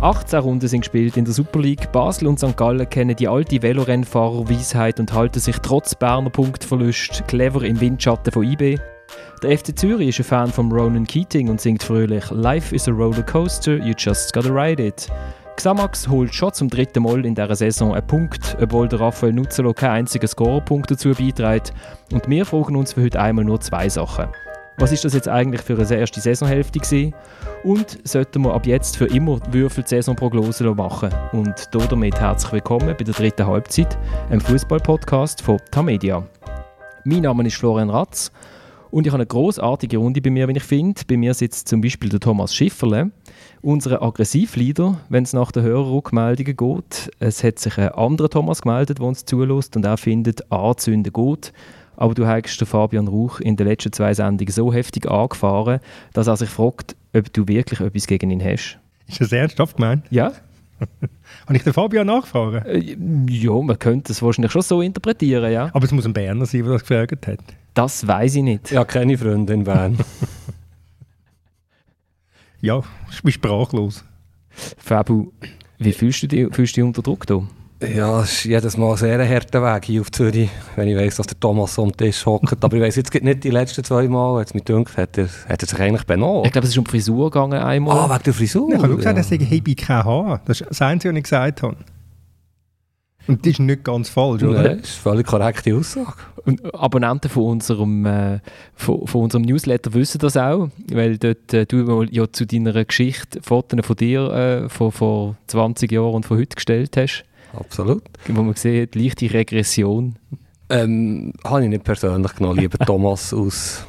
18 Runden sind gespielt in der Super League. Basel und St. Gallen kennen die alte Velorennfahrerweisheit und halten sich trotz Berner Punktverlust clever im Windschatten von IB. Der FC Zürich ist ein Fan von Ronan Keating und singt fröhlich Life is a roller coaster, you just gotta ride it. Xamax holt schon zum dritten Mal in dieser Saison einen Punkt, obwohl der Raphael Nuzzolo keinen einzigen Scorerpunkt dazu beiträgt. Und wir fragen uns für heute einmal nur zwei Sachen. Was ist das jetzt eigentlich für eine erste Saisonhälfte gewesen? Und sollten wir ab jetzt für immer Würfel Saisonprognose machen? Und damit herzlich willkommen bei der dritten Halbzeit, einem Fußball-Podcast von Tamedia. Mein Name ist Florian Ratz und ich habe eine großartige Runde bei mir, wenn ich finde. Bei mir sitzt zum Beispiel der Thomas Schifferle, unser Aggressivleader, wenn es nach den Hörerrückmeldungen geht. Es hat sich ein anderer Thomas gemeldet, der uns zulässt und er findet, anzünden gut aber du hast den Fabian Rauch in den letzten zwei Sendungen so heftig angefahren, dass er sich fragt, ob du wirklich etwas gegen ihn hast. Ist das ernsthaft gemeint? Ja. Habe ich den Fabian nachgefahren? Äh, ja, man könnte es wahrscheinlich schon so interpretieren, ja. Aber es muss ein Berner sein, der das gefragt hat. Das weiß ich nicht. Ja, keine Freunde in Bern. ja, ich bin sprachlos. Fabu, wie fühlst du dich, fühlst du dich unter Druck hier? Ja, es ist jedes Mal sehr ein harter Weg hier auf Zürich, wenn ich weiss, dass der Thomas am Tisch hockt. Aber ich weiss jetzt nicht die letzten zwei Mal, jetzt mit gedacht, hat er, hat er sich eigentlich benommen. Ich glaube, es ist um die Frisur gegangen einmal. Ah, wegen der Frisur? Ich habe gesagt, ja. er habe kein Haar. Das ist das Einzige, was ich gesagt habe. Und das ist nicht ganz falsch, oder? Nein, das ist eine völlig korrekte Aussage. Und Abonnenten von unserem, äh, von, von, unserem Newsletter wissen das auch, weil dort äh, du ja zu deiner Geschichte Fotos von dir äh, von vor 20 Jahren und von heute gestellt hast. Absolut. Wo man sieht, leichte Regression. Ähm, habe ich nicht persönlich genommen, lieber Thomas aus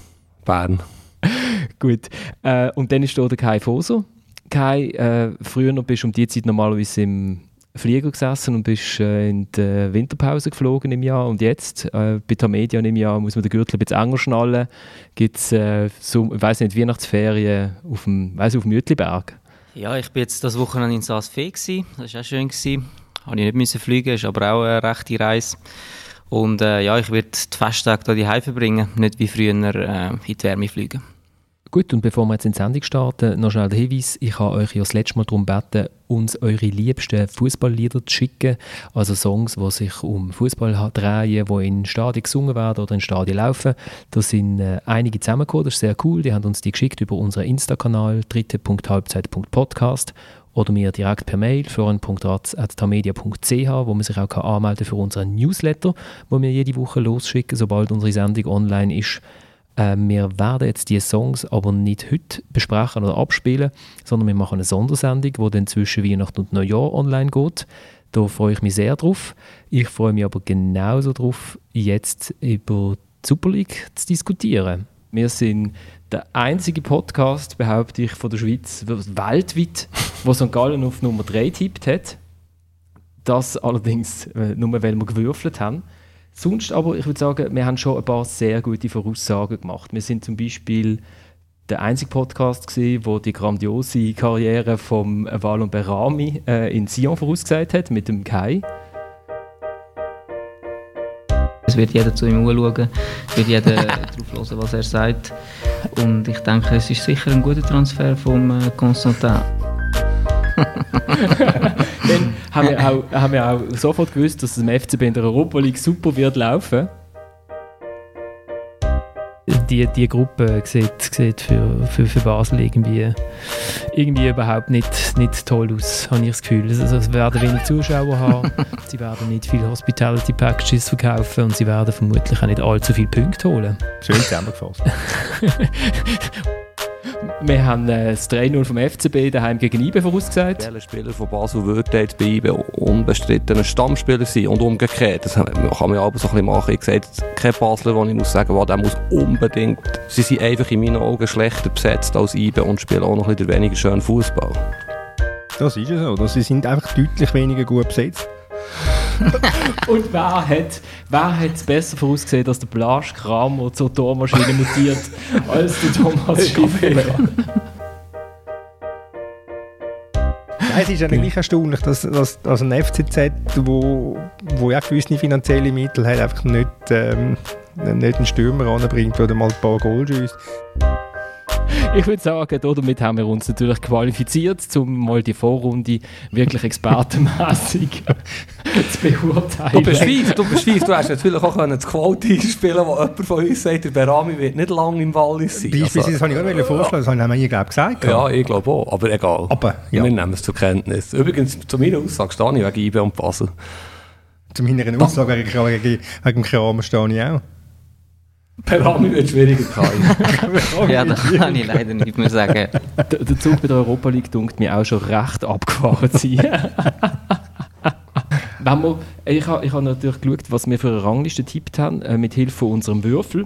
Bern. Gut. Äh, und dann ist da der Kai Foser. Kai, äh, früher noch bist du um die Zeit normalerweise im Flieger gesessen und bist äh, in die Winterpause geflogen im Jahr. Und jetzt, äh, bei der Medien im Jahr, muss man den Gürtel ein bisschen enger schnallen. Gibt es, äh, so, ich weiß nicht, Weihnachtsferien auf dem, weiss, auf dem Mütliberg? Ja, ich war jetzt das Wochenende in Saas Fee. Das war auch schön. Gewesen habe ich nicht fliegen, ist aber auch eine rechte Reise. Und äh, ja, ich werde die Festtage hier die verbringen, nicht wie früher äh, in die Wärme fliegen. Gut, und bevor wir jetzt in die Sendung starten, noch schnell der Hinweis. Ich habe euch ja das letzte Mal darum gebeten, uns eure liebsten Fußballlieder zu schicken. Also Songs, die sich um Fußball drehen, die in Stadien gesungen werden oder in Stadien laufen. Da sind äh, einige zusammengekommen, das ist sehr cool. Die haben uns die geschickt über unseren Insta-Kanal dritte.halbzeit.podcast oder mir direkt per Mail florian.ratz.tamedia.ch, wo man sich auch anmelden für unseren Newsletter, wo wir jede Woche losschicken, sobald unsere Sendung online ist. Äh, wir werden jetzt diese Songs aber nicht heute besprechen oder abspielen, sondern wir machen eine Sondersendung, die dann zwischen Weihnachten und Neujahr online geht. Da freue ich mich sehr drauf. Ich freue mich aber genauso drauf, jetzt über die Super League zu diskutieren. Wir sind der einzige Podcast, behaupte ich, von der Schweiz weltweit, wo St. Gallen auf Nummer 3 tippt hat. Das allerdings äh, nur, weil wir gewürfelt haben. Sonst aber, ich würde sagen, wir haben schon ein paar sehr gute Voraussagen gemacht. Wir sind zum Beispiel der einzige Podcast gesehen, wo die grandiose Karriere von Valon Berami äh, in Sion vorausgesagt hat mit dem Kai. Es wird jeder zu ihm anschauen, es wird jeder darauf hören, was er sagt. Und ich denke, es ist sicher ein guter Transfer vom äh, Constantin. Dann haben wir, auch, haben wir auch sofort gewusst, dass es im FCB in der Europa League super wird laufen die, die Gruppe sieht, sieht für, für, für Basel irgendwie, irgendwie überhaupt nicht, nicht toll aus, habe ich das Gefühl. Also, sie werden wenig Zuschauer haben, sie werden nicht viele Hospitality Packages verkaufen und sie werden vermutlich auch nicht allzu viele Punkte holen. Schön zusammengefasst. Wir haben äh, das 3-0 vom FCB daheim gegen IBE vorausgesagt. Welcher Spieler von Basel würde jetzt bei IBE unbestritten ein Stammspieler sein und umgekehrt. Das kann man ja aber so ein bisschen machen. Ich sehe kein Basler, wo ich muss sagen, wow, der muss unbedingt... Sie sind einfach in meinen Augen schlechter besetzt als IBE und spielen auch noch ein bisschen weniger schön Fußball. Das ist ja so. Sie sind einfach deutlich weniger gut besetzt. Und wer hat, wer hat es besser vorausgesehen, dass der Blasch Kramer zur Tormaschine mutiert, als der Thomas Schiffer? es ist eigentlich erstaunlich, dass, dass, dass ein FCZ, wo, wo ja gewisse finanzielle Mittel hat, einfach nicht, ähm, nicht einen Stürmer anbringt oder mal ein paar Goal schießt. Ich würde sagen, damit haben wir uns natürlich qualifiziert, um mal die Vorrunde wirklich expertenmäßig zu beurteilen. Du bist fies, du bist fies. Du hast natürlich auch das Quality spielen, wo jemand von uns sagt, der Berami wird nicht lange im Wallis sein. Beispielsweise, also, das habe ich gerade vorschlagen, das haben wir glaube gesagt. Ja, ich glaube auch, aber egal. Aber, ja. Wir nehmen es zur Kenntnis. Übrigens, zu meiner Aussage stehe ich wegen IB und Basel. Zu meiner Aussage wegen, wegen, wegen Kramer stehe ich auch. Per Ami wird schwieriger sein. ja, das kann ich leider nicht mehr sagen. Der, der Zug bei der Europa League dunkt mir auch schon recht abgefahren sein. Wenn wir, ich habe ich ha natürlich geschaut, was wir für eine Rangliste getippt haben, äh, mit Hilfe von unserem Würfel.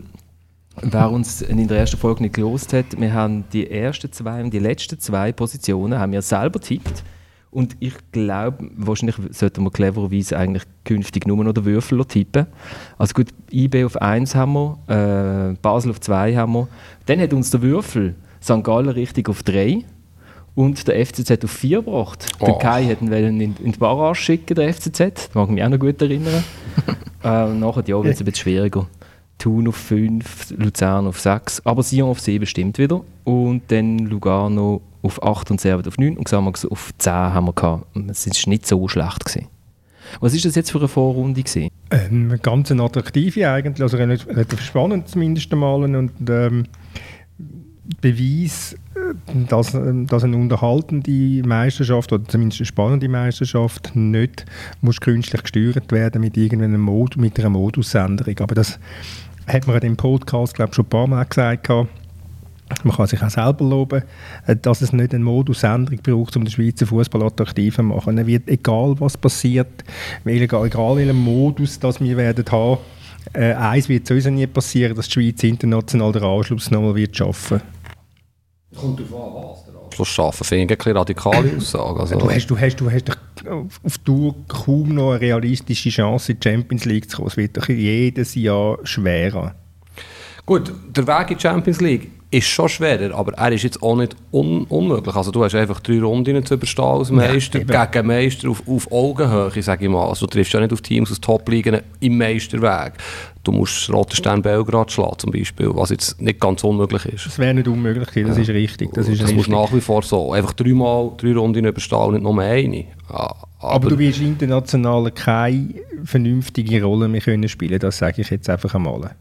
Wer uns in der ersten Folge nicht gelost hat, wir haben die ersten zwei und die letzten zwei Positionen haben wir selber tippt. Und ich glaube, wahrscheinlich sollten wir clevererweise eigentlich künftig nur noch den Würfel tippen. Also gut, IB auf 1 haben wir, äh, Basel auf 2 haben wir. Dann hat uns der Würfel St. Gallen richtig auf 3 und der FCZ auf 4 gebracht. Oh. Der Kai hat ihn in, in die Barrage schicken, der FCZ. Das mag ich mich auch noch gut erinnern. äh, nachher ja, wird es ein bisschen schwieriger. Thun auf 5, Luzern auf 6, aber Sion auf 7 stimmt wieder. Und dann Lugano auf 8 und Servet auf 9 und Xamax auf 10 haben wir gehabt. Es war nicht so schlecht. Gewesen. Was war das jetzt für eine Vorrunde? Gewesen? Ähm, ganz eine attraktive eigentlich, also relativ spannend zumindest einmal und ähm, Beweis, äh, dass, ähm, dass eine unterhaltende Meisterschaft oder zumindest eine spannende Meisterschaft nicht muss künstlich gesteuert werden mit irgendeinem Mod, mit einer Modusänderung. Aber das hat man dem Podcast glaube schon ein paar Mal gesagt man kann sich auch selber loben, äh, dass es nicht eine Modusänderung braucht, um den Schweizer Fußball attraktiv zu machen. Es wird, egal was passiert, egal, egal welchen Modus das wir werden haben, äh, eins wird sowieso nie passieren, dass die Schweiz international den Anschluss nochmal wird schaffen. Kommt darauf an, was der Anschluss schaffen. Finde ich eine radikale Aussage. Also. Du hast, du hast, du hast auf Tour kaum noch eine realistische Chance in die Champions League zu kommen. Es wird doch jedes Jahr schwerer. Gut, der Weg in die Champions League ist schon schwerer, aber er ist jetzt auch nicht un unmöglich. Also du hast einfach drei Runden zu überstehen als Meister, ja, gegen Meister auf, auf Augenhöhe, sage ich mal. Also du triffst ja nicht auf Teams aus Top-Ligen im Meisterweg. Du musst Stern Belgrad schlagen zum Beispiel, was jetzt nicht ganz unmöglich ist. Das wäre nicht unmöglich, das ja. ist richtig. Das, ist das nach wie vor so. Einfach dreimal drei Runden überstehen und nicht nur eine. Ja, aber, aber, du wirst international keine vernünftige Rolle mehr können spielen, das sage ich jetzt einfach einmal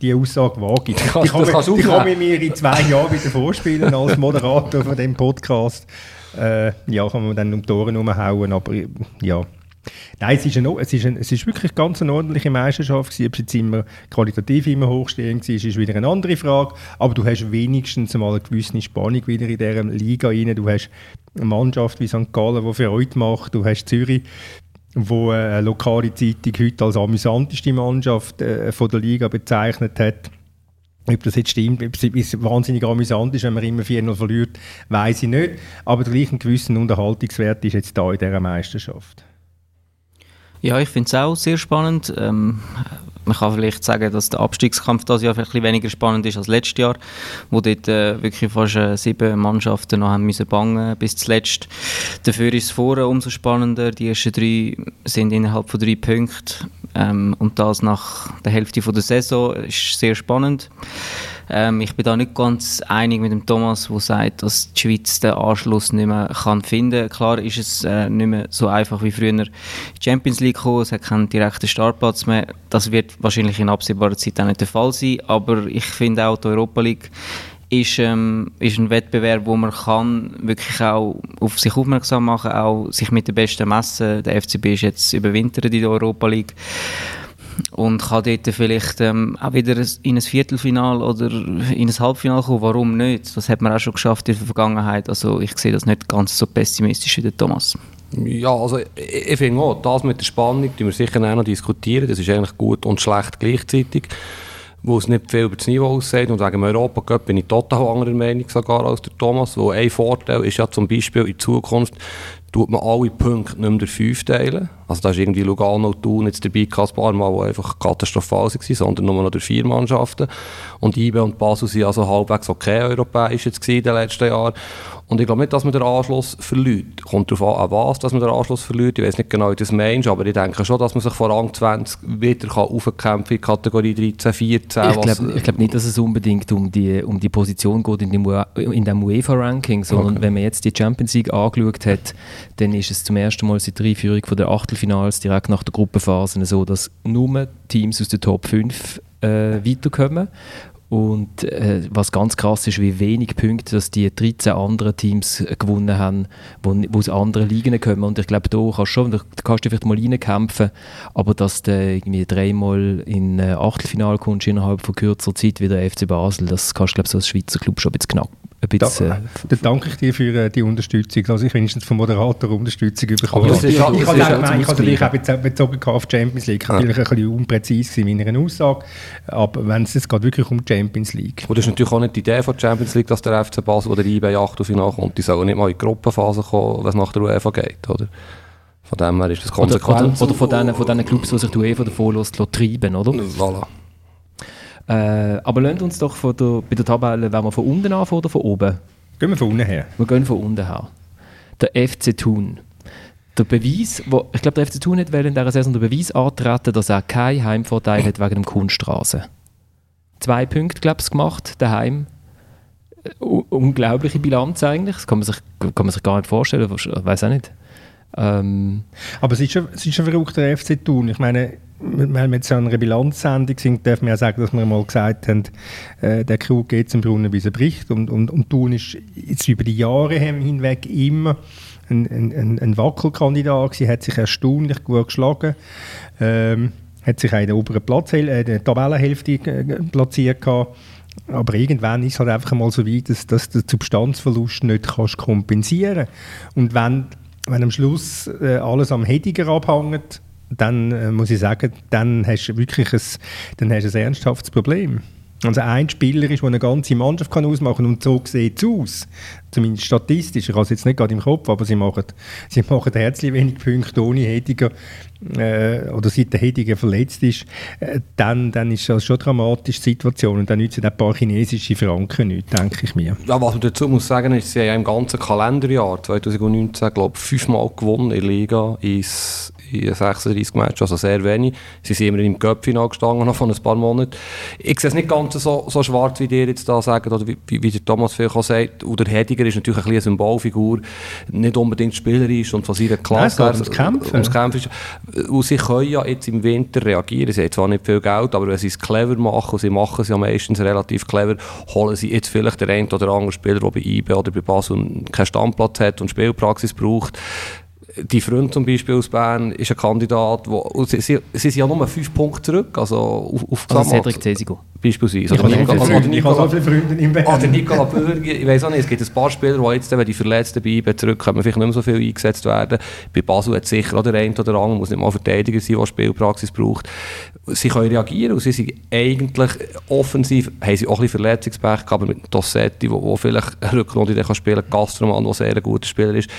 die Aussage wage ich. Kannst, die kann, die kann ich mir in zwei Jahren wieder vorspielen als Moderator von dem Podcast. Äh, ja, kann man dann um die Ohren umhauen, aber ja. Nein, es ist, eine, es, ist ein, es ist wirklich ganz eine ordentliche Meisterschaft gewesen. Ob es jetzt immer qualitativ immer hochstehend war, ist wieder eine andere Frage. Aber du hast wenigstens mal eine gewisse Spannung wieder in dieser Liga rein. Du hast eine Mannschaft wie St. Gallen, die Freude macht. Du hast Zürich, wo eine lokale Zeitung heute als amüsanteste Mannschaft äh, von der Liga bezeichnet hat. Ob das jetzt stimmt, ob es wahnsinnig amüsant ist, wenn man immer 4-0 verliert, weiß ich nicht. Aber der gleiche gewissen Unterhaltungswert ist jetzt da in dieser Meisterschaft. Ja, ich finde es auch sehr spannend. Ähm, man kann vielleicht sagen, dass der Abstiegskampf dieses Jahr vielleicht weniger spannend ist als letztes Jahr, wo dort äh, wirklich fast äh, sieben Mannschaften noch haben müssen bangen bis zuletzt. Dafür ist es vorher umso spannender. Die ersten drei sind innerhalb von drei Punkten ähm, und das nach der Hälfte von der Saison ist sehr spannend. Ähm, ich bin da nicht ganz einig mit dem Thomas, der sagt, dass die Schweiz den Anschluss nicht mehr kann finden kann. Klar ist es äh, nicht mehr so einfach wie früher die Champions League kommen. Es hat keinen direkten Startplatz mehr. Das wird wahrscheinlich in absehbarer Zeit auch nicht der Fall sein. Aber ich finde auch, die Europa League ist, ähm, ist ein Wettbewerb, wo man kann wirklich auch auf sich aufmerksam machen, auch sich mit den Besten messen. Der FCB ist jetzt überwintert in der Europa League und kann dort vielleicht ähm, auch wieder in ein Viertelfinal oder in ein Halbfinal kommen. Warum nicht? Das hat man auch schon geschafft in der Vergangenheit. Also ich sehe das nicht ganz so pessimistisch wie der Thomas. Ja, also ich, ich finde auch, das mit der Spannung, die wir sicher auch noch diskutieren, das ist eigentlich gut und schlecht gleichzeitig wo es nicht viel über das Niveau aussieht. Und wegen dem Europacup bin ich total anderer Meinung sogar als der Thomas. Wo ein Vorteil ist ja zum Beispiel in Zukunft, tut man alle Punkte nicht mehr durch fünf teilen. Also da ist irgendwie Lugano, Thun jetzt dabei ein Mal, die einfach katastrophal waren, sondern nur noch durch vier Mannschaften. Und IBE und Basel sind also halbwegs okay europäisch jetzt in den letzten Jahren. Und ich glaube nicht, dass man den Anschluss verliert. Kommt darauf an, an was dass man den Anschluss verliert. Ich weiß nicht genau, wie das meinst, aber ich denke schon, dass man sich vor Rang 20 wieder kann aufkämpfen in Kategorie 13, 14. Ich glaube glaub nicht, dass es unbedingt um die, um die Position geht in dem, in dem UEFA-Ranking, sondern okay. wenn man jetzt die Champions League angeschaut hat, dann ist es zum ersten Mal seit der Einführung der Achtelfinals direkt nach der Gruppenphase so, dass nur Teams aus der Top 5 äh, weiterkommen und äh, was ganz krass ist, wie wenig Punkte dass die 13 anderen Teams gewonnen haben, die aus anderen Ligen kommen. Und ich glaube, da kannst schon, da kannst du vielleicht mal reinkämpfen, aber dass du irgendwie dreimal in äh, Achtelfinale kommst innerhalb von kürzer Zeit wie der FC Basel, das kannst du, glaube ich, so als Schweizer Club schon ein bisschen knapp ein bisschen... Da, da danke ich dir für äh, die Unterstützung, dass ich wenigstens vom Moderator Unterstützung bekomme. Das ist, ich habe natürlich auch bezogen auf die Champions League. Ja. Natürlich ein bisschen unpräzise in meiner Aussage, aber wenn es jetzt geht wirklich um die Champions League. Und das ist natürlich auch nicht die Idee von der Champions League, dass der FC Basel oder IB 8 auf kommt. Die sollen nicht mal in die Gruppenphase kommen, wenn es nach der UEFA geht, oder? Von dem her ist das konsequent. Oder, oder, von diesen von Clubs, die sich die UEFA davor lässt, treiben, oder? Voilà. Äh, aber lasst uns doch von der, bei der Tabelle, wenn wir von unten anfangen oder von oben? Gehen wir von unten her. Wir gehen von unten her. Der FC Thun. Der Beweis, wo, ich glaube, der FC Thun hat in dieser Saison den Beweis antreten, dass er keinen Heimvorteil hat wegen dem Kunststraße. Zwei Punkte, glaube ich, gemacht, daheim. Uh, unglaubliche Bilanz eigentlich. Das kann man sich, kann man sich gar nicht vorstellen. Ich weiß auch nicht. Ähm, Aber es ist, schon, es ist schon verrückt, der FC Thun. Ich meine, wenn wir jetzt an einer Bilanzsendung sind, dürfen wir ja sagen, dass wir mal gesagt haben, äh, der Krug geht zum Brunnen, bis er bricht. Und, und, und Thun ist jetzt über die Jahre hinweg immer ein, ein, ein Wackelkandidat gewesen, hat sich erstaunlich gut geschlagen. Ähm, hat sich auch in der oberen Platz, äh, der Tabellenhälfte äh, platziert gehabt. Aber irgendwann ist es halt einfach mal so weit, dass, dass du den Substanzverlust nicht kannst kompensieren. Und wenn, wenn am Schluss äh, alles am Hediger abhängt, dann äh, muss ich sagen, dann hast du wirklich ein, dann hast ein ernsthaftes Problem. Also ein Spieler ist, der eine ganze Mannschaft kann ausmachen kann und so sieht es aus. Zumindest statistisch. Ich habe es jetzt nicht gerade im Kopf, aber sie machen, sie machen herzlich wenig Punkte ohne Hediger äh, oder seit der Hediger verletzt ist. Äh, dann, dann ist das schon eine dramatische Situation und dann nützen ein paar chinesische Franken nicht, denke ich mir. Ja, was man dazu muss sagen ist, sie haben im ganzen Kalenderjahr 2019 glaube ich, fünfmal gewonnen in Liga, ins in 36 Matches, also sehr wenig. Sie sind immer im Cup-Final gestanden, noch von ein paar Monaten. Ich sehe es nicht ganz so, so schwarz, wie ihr jetzt da sagt, oder wie, wie der Thomas vielleicht auch sagt. Und der Hediger ist natürlich ein eine Symbolfigur, nicht unbedingt spielerisch und von seiner Klasse Nein, ums Kämpfen. Ums Kämpfen und sie können ja jetzt im Winter reagieren. Sie haben zwar nicht viel Geld, aber wenn sie es clever machen, und sie machen es ja meistens relativ clever, holen sie jetzt vielleicht den einen oder anderen Spieler, der bei IB oder bei Basel keinen Stammplatz hat und Spielpraxis braucht die Freund zum Beispiel aus Bern ist ein Kandidat, wo, sie, sie, sie sind ja nur fünf Punkte zurück, also auf, auf also Cedric Cesigo. Beispielsweise. Ich, oder Nicola, oder Nicola, so viele Freunde Bern. Oder Nicola Bürger, ich weiß auch nicht, es gibt ein paar Spieler, die jetzt, wenn die Verletzten bleiben, zurückkommen, vielleicht nicht mehr so viel eingesetzt werden. Bei Basel hat sicher auch der eine oder andere, muss nicht mal Verteidiger sein, der Spielpraxis braucht. Sie können reagieren und sie sind eigentlich offensiv, haben sie auch ein bisschen Verletzungspech gehabt, aber mit Dossetti, wo, wo vielleicht eine Rückrunde kann spielen kann, Gastroman, der sehr ein guter Spieler ist.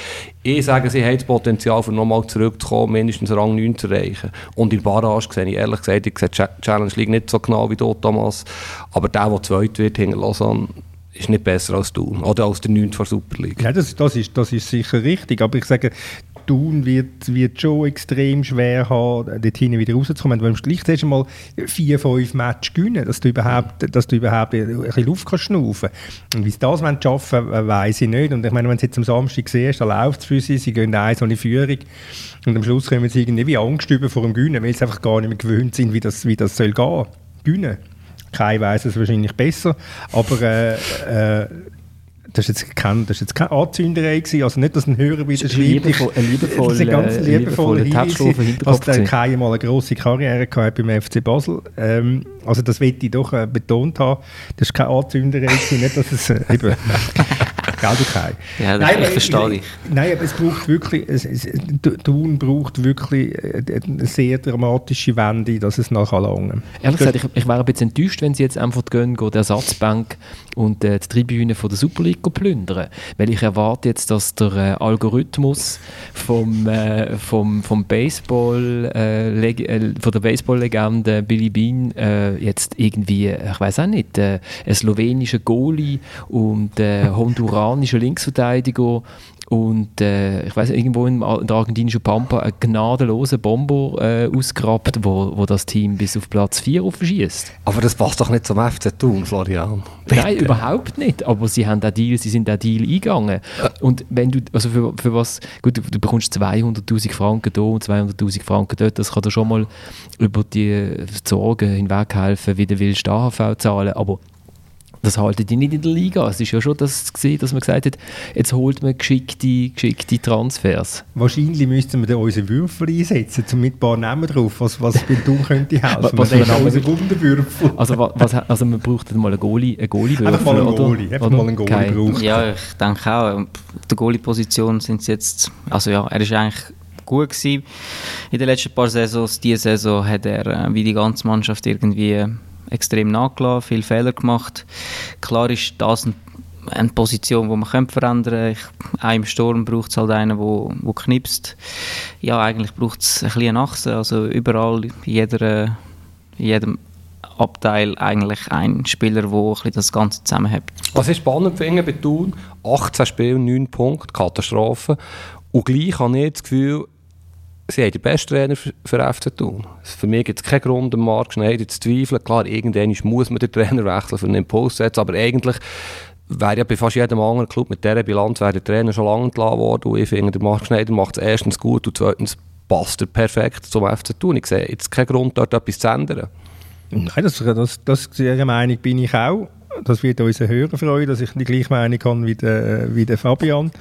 Ich sage, sie haben das Potenzial, um nochmal zurückzukommen, mindestens Rang 9 zu erreichen. Und in Barrage sehe ich ehrlich gesagt, ich sehe die Challenge League nicht so genau wie dort, Thomas. Aber der, der zweit wird hinter Lausanne, ist nicht besser als du oder als der 9. der Super League. Ja, das, das, ist, das ist sicher richtig, aber ich sage, Thun wird, wird schon extrem schwer haben, dort hinten wieder rauszukommen. Wenn du gleich einmal vier, fünf Matches gewinnen, dass du überhaupt, dass du überhaupt ein bisschen Luft kannst schnaufen Und wie sie das schaffen wollen, weiß ich nicht. Und ich meine, wenn du jetzt am Samstag siehst, dann läuft es für sie, sie gehen eins ohne Führung und am Schluss kommen sie irgendwie wie Angst über vor dem Gewinnen, weil sie einfach gar nicht mehr gewöhnt sind, wie das, wie das soll gehen. Gewinnen. Kein weiß es wahrscheinlich besser, aber äh, äh, das ist jetzt kein, das ist jetzt keine Anzünderei gewesen, also nicht, dass ein Hörer wieder schreibt. Liebevoll, liebevoll, das ist ein ganz liebevoller Hinweis, dass der Kai mal eine grosse Karriere gehabt beim FC Basel. Ähm, also das will ich doch äh, betont haben. Das ist keine Anzünderei gewesen, nicht, dass es äh, eben... Gell, du Kai? Ja, nein, ich verstehe dich. Nein, aber es braucht wirklich, es, es, Thun braucht wirklich äh, eine sehr dramatische Wende, dass es nachher lange. Ehrlich gesagt, ich, ich wäre ein bisschen enttäuscht, wenn sie jetzt einfach gehen, gehen die Ersatzbank und äh, die Tribüne von der Super League plündern. Weil ich erwarte jetzt, dass der äh, Algorithmus vom, äh, vom, vom Baseball, äh, äh von der Baseball-Legende Billy Bean äh, jetzt irgendwie, ich weiß auch nicht, äh, ein slowenischer Goalie und äh, Honduran brasilianischer Linksverteidiger und äh, ich weiß irgendwo in der argentinischen Pampa einen gnadenlosen Bomber äh, ausgegrabt, wo, wo das Team bis auf Platz 4 aufschießt. Aber das passt doch nicht zum FC Thun, Florian. Bitte. Nein, überhaupt nicht. Aber sie haben den Deal, sie sind den Deal eingegangen. Und wenn du, also für, für was, gut, du, du bekommst 200'000 Franken da und 200'000 Franken dort, das kann dir schon mal über die Sorgen hinweg helfen, wie du willst AHV zahlen, aber das halten die nicht in der Liga. Es ist ja schon das gesehen, dass man gesagt hat, jetzt holt man geschickte, geschickte Transfers. Wahrscheinlich müssten wir dann unsere Würfel einsetzen, um mit ein paar Namen drauf, was, was bei Tun könnte helfen. was wir dann unsere Wunderwürfel. Also, was, also man braucht mal einen Goalie, einen Goalie Einfach mal einen Goalie, einfach mal einen Goalie braucht. Ja, ich denke auch. Auf der Goalie-Position sind jetzt, also ja, er ist eigentlich gut gewesen in den letzten paar Saisons. Diese Saison hat er, äh, wie die ganze Mannschaft, irgendwie extrem nachgelassen, viele Fehler gemacht. Klar ist das eine Position, die man verändern könnte. Auch im Sturm braucht es halt einen, der knipst. Ja, eigentlich braucht es ein bisschen Achse. Also überall, in, jeder, in jedem Abteil eigentlich ein Spieler, der das Ganze zusammenhält. Was ich spannend finde bei Thun, 18 Spiele, 9 Punkte, Katastrophe. Und gleich habe ich das Gefühl, sie haben den besten Trainer für, für FC Thun. Für mich gibt es keinen Grund, am Marc Schneider zu zweifeln. Klar, irgendwann muss man den Trainer wechseln für einen Impuls setzen, aber eigentlich wäre ja bei fast jedem anderen Club mit dieser Bilanz wäre der Trainer schon lange entlassen worden. Und ich finde, der Marc Schneider macht es erstens gut und zweitens passt er perfekt zum FC Thun. Ich sehe jetzt keinen Grund, dort etwas zu ändern. Nein, das, das, das, dieser Meinung bin ich auch das wird unseren Hörer freuen, dass ich die gleiche Meinung habe wie der, wie der Fabian.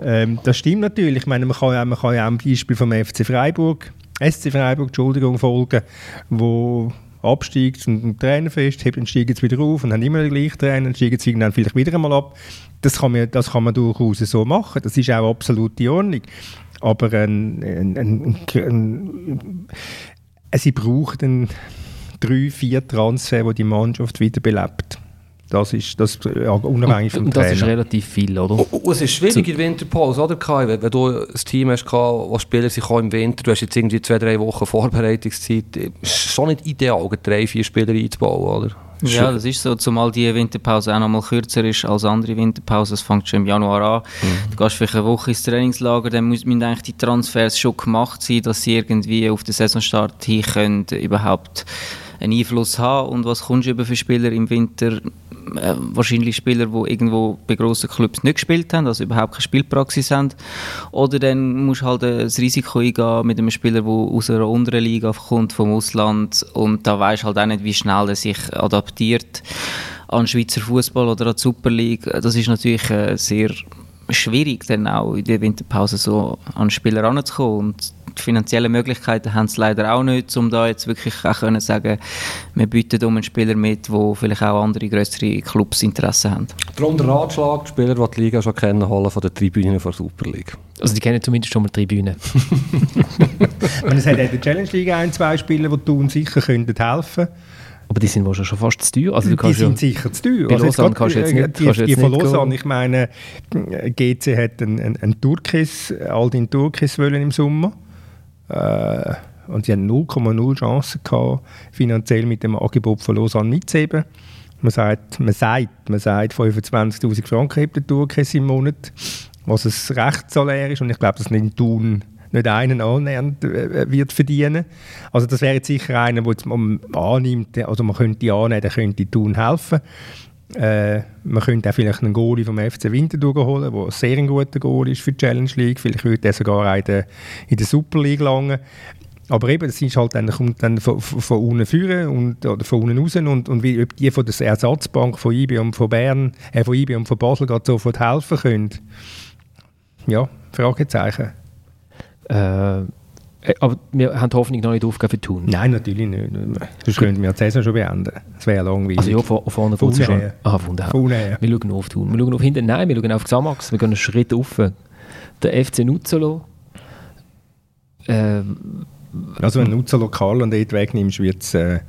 Ähm, das stimmt natürlich. Ich meine, man kann, ja, auch ein Beispiel vom FC Freiburg, SC Freiburg, Entschuldigung, folgen, wo absteigt und ein Trainer festhebt, dann steigen sie wieder auf und haben immer den gleichen Trainer, dann steigen sie dann vielleicht wieder einmal ab. Das kann, man, das kann man durchaus so machen. Das ist auch absolut in Ordnung. Aber ein, ein, ein, ein, sie brauchen drei, vier Transfer, die die Mannschaft wiederbelebt. Das ist das, ja, unabhängig vom und, das ist relativ viel, oder? Und, und es ist schwierig in der Winterpause, oder Kai? Wenn, wenn du ein Team hast, wo Spieler sich im Winter, du hast jetzt irgendwie zwei, drei Wochen Vorbereitungszeit, ist schon nicht ideal, drei, vier Spieler einzubauen, oder? Ja, das ist so, zumal die Winterpause auch noch mal kürzer ist als andere Winterpause. Es fängt schon im Januar an. Mhm. Du gehst vielleicht eine Woche ins Trainingslager, dann müssen eigentlich die Transfers schon gemacht sein, dass sie irgendwie auf den Saisonstart hin können, überhaupt einen Einfluss haben. Und was kommst du über für Spieler im Winter? Äh, wahrscheinlich Spieler, die irgendwo bei grossen Clubs nicht gespielt haben, also überhaupt keine Spielpraxis haben. Oder dann musst du halt das Risiko eingehen mit einem Spieler, der aus einer unteren Liga kommt, vom Ausland. Und da du halt auch nicht, wie schnell er sich adaptiert an Schweizer Fußball oder an die Super League. Das ist natürlich äh, sehr schwierig, dann auch in der Winterpause so an Spieler heranzukommen. Und die finanziellen Möglichkeiten haben es leider auch nicht, um da jetzt wirklich auch können sagen, wir bieten um einen Spieler mit, wo vielleicht auch andere größere Clubs Interesse haben. Darum der Ratschlag, die Spieler, die die Liga schon kennen, holen von den Tribünen der Super League. Also die kennen zumindest schon mal die Tribünen. es hat in der Challenge League ein, zwei Spieler, die tun sicher könnten helfen aber die sind wahrscheinlich schon fast zu teuer. Also die sind ja, sicher zu teuer. Bei also Lausanne kannst du jetzt nicht, die, kannst die, jetzt von Lausanne, ich meine, GC hat einen, einen, einen Turkis, Aldin Turkis wollen im Sommer. Äh, und sie haben 0,0 Chancen gehabt, finanziell mit dem Angebot von Lausanne mitzuheben. Man sagt, man sagt, man sagt 25'000 Franken hebt der Turkis im Monat, was ein Rechtssalär ist. Und ich glaube, dass nicht Thun nicht einen annähernd äh, wird verdienen. Also das wäre jetzt sicher einer, der man annimmt, also man könnte annehmen, der könnte Thun helfen. Äh, man könnte auch vielleicht einen Goalie vom FC Winterthur holen, der ein sehr guter Goal ist für die Challenge League. Vielleicht würde er sogar in der, in der Super League langen. Aber eben, das ist halt dann, kommt dann von, von unten führen und oder von unten raus und, und wie, ob die von der Ersatzbank von IB und von Bern, äh, von IB und von Basel gerade sofort helfen können. Ja, Fragezeichen. Äh, aber wir haben die Hoffnung noch nicht aufgegeben für Thun. Nein, natürlich nicht. Sonst könnten wir die Saison schon beenden. Das wäre langweilig. Also ja, von, vorne von schon. Ah, von daher. Vorne Wir schauen auf Thun. Wir schauen auf hinten. Nein, wir schauen auf Xamax. Wir gehen einen Schritt rauf. Der FC Nuzzolo. Ähm, also wenn du Nuzzolo Karl und dort wegnimmst, wird es äh,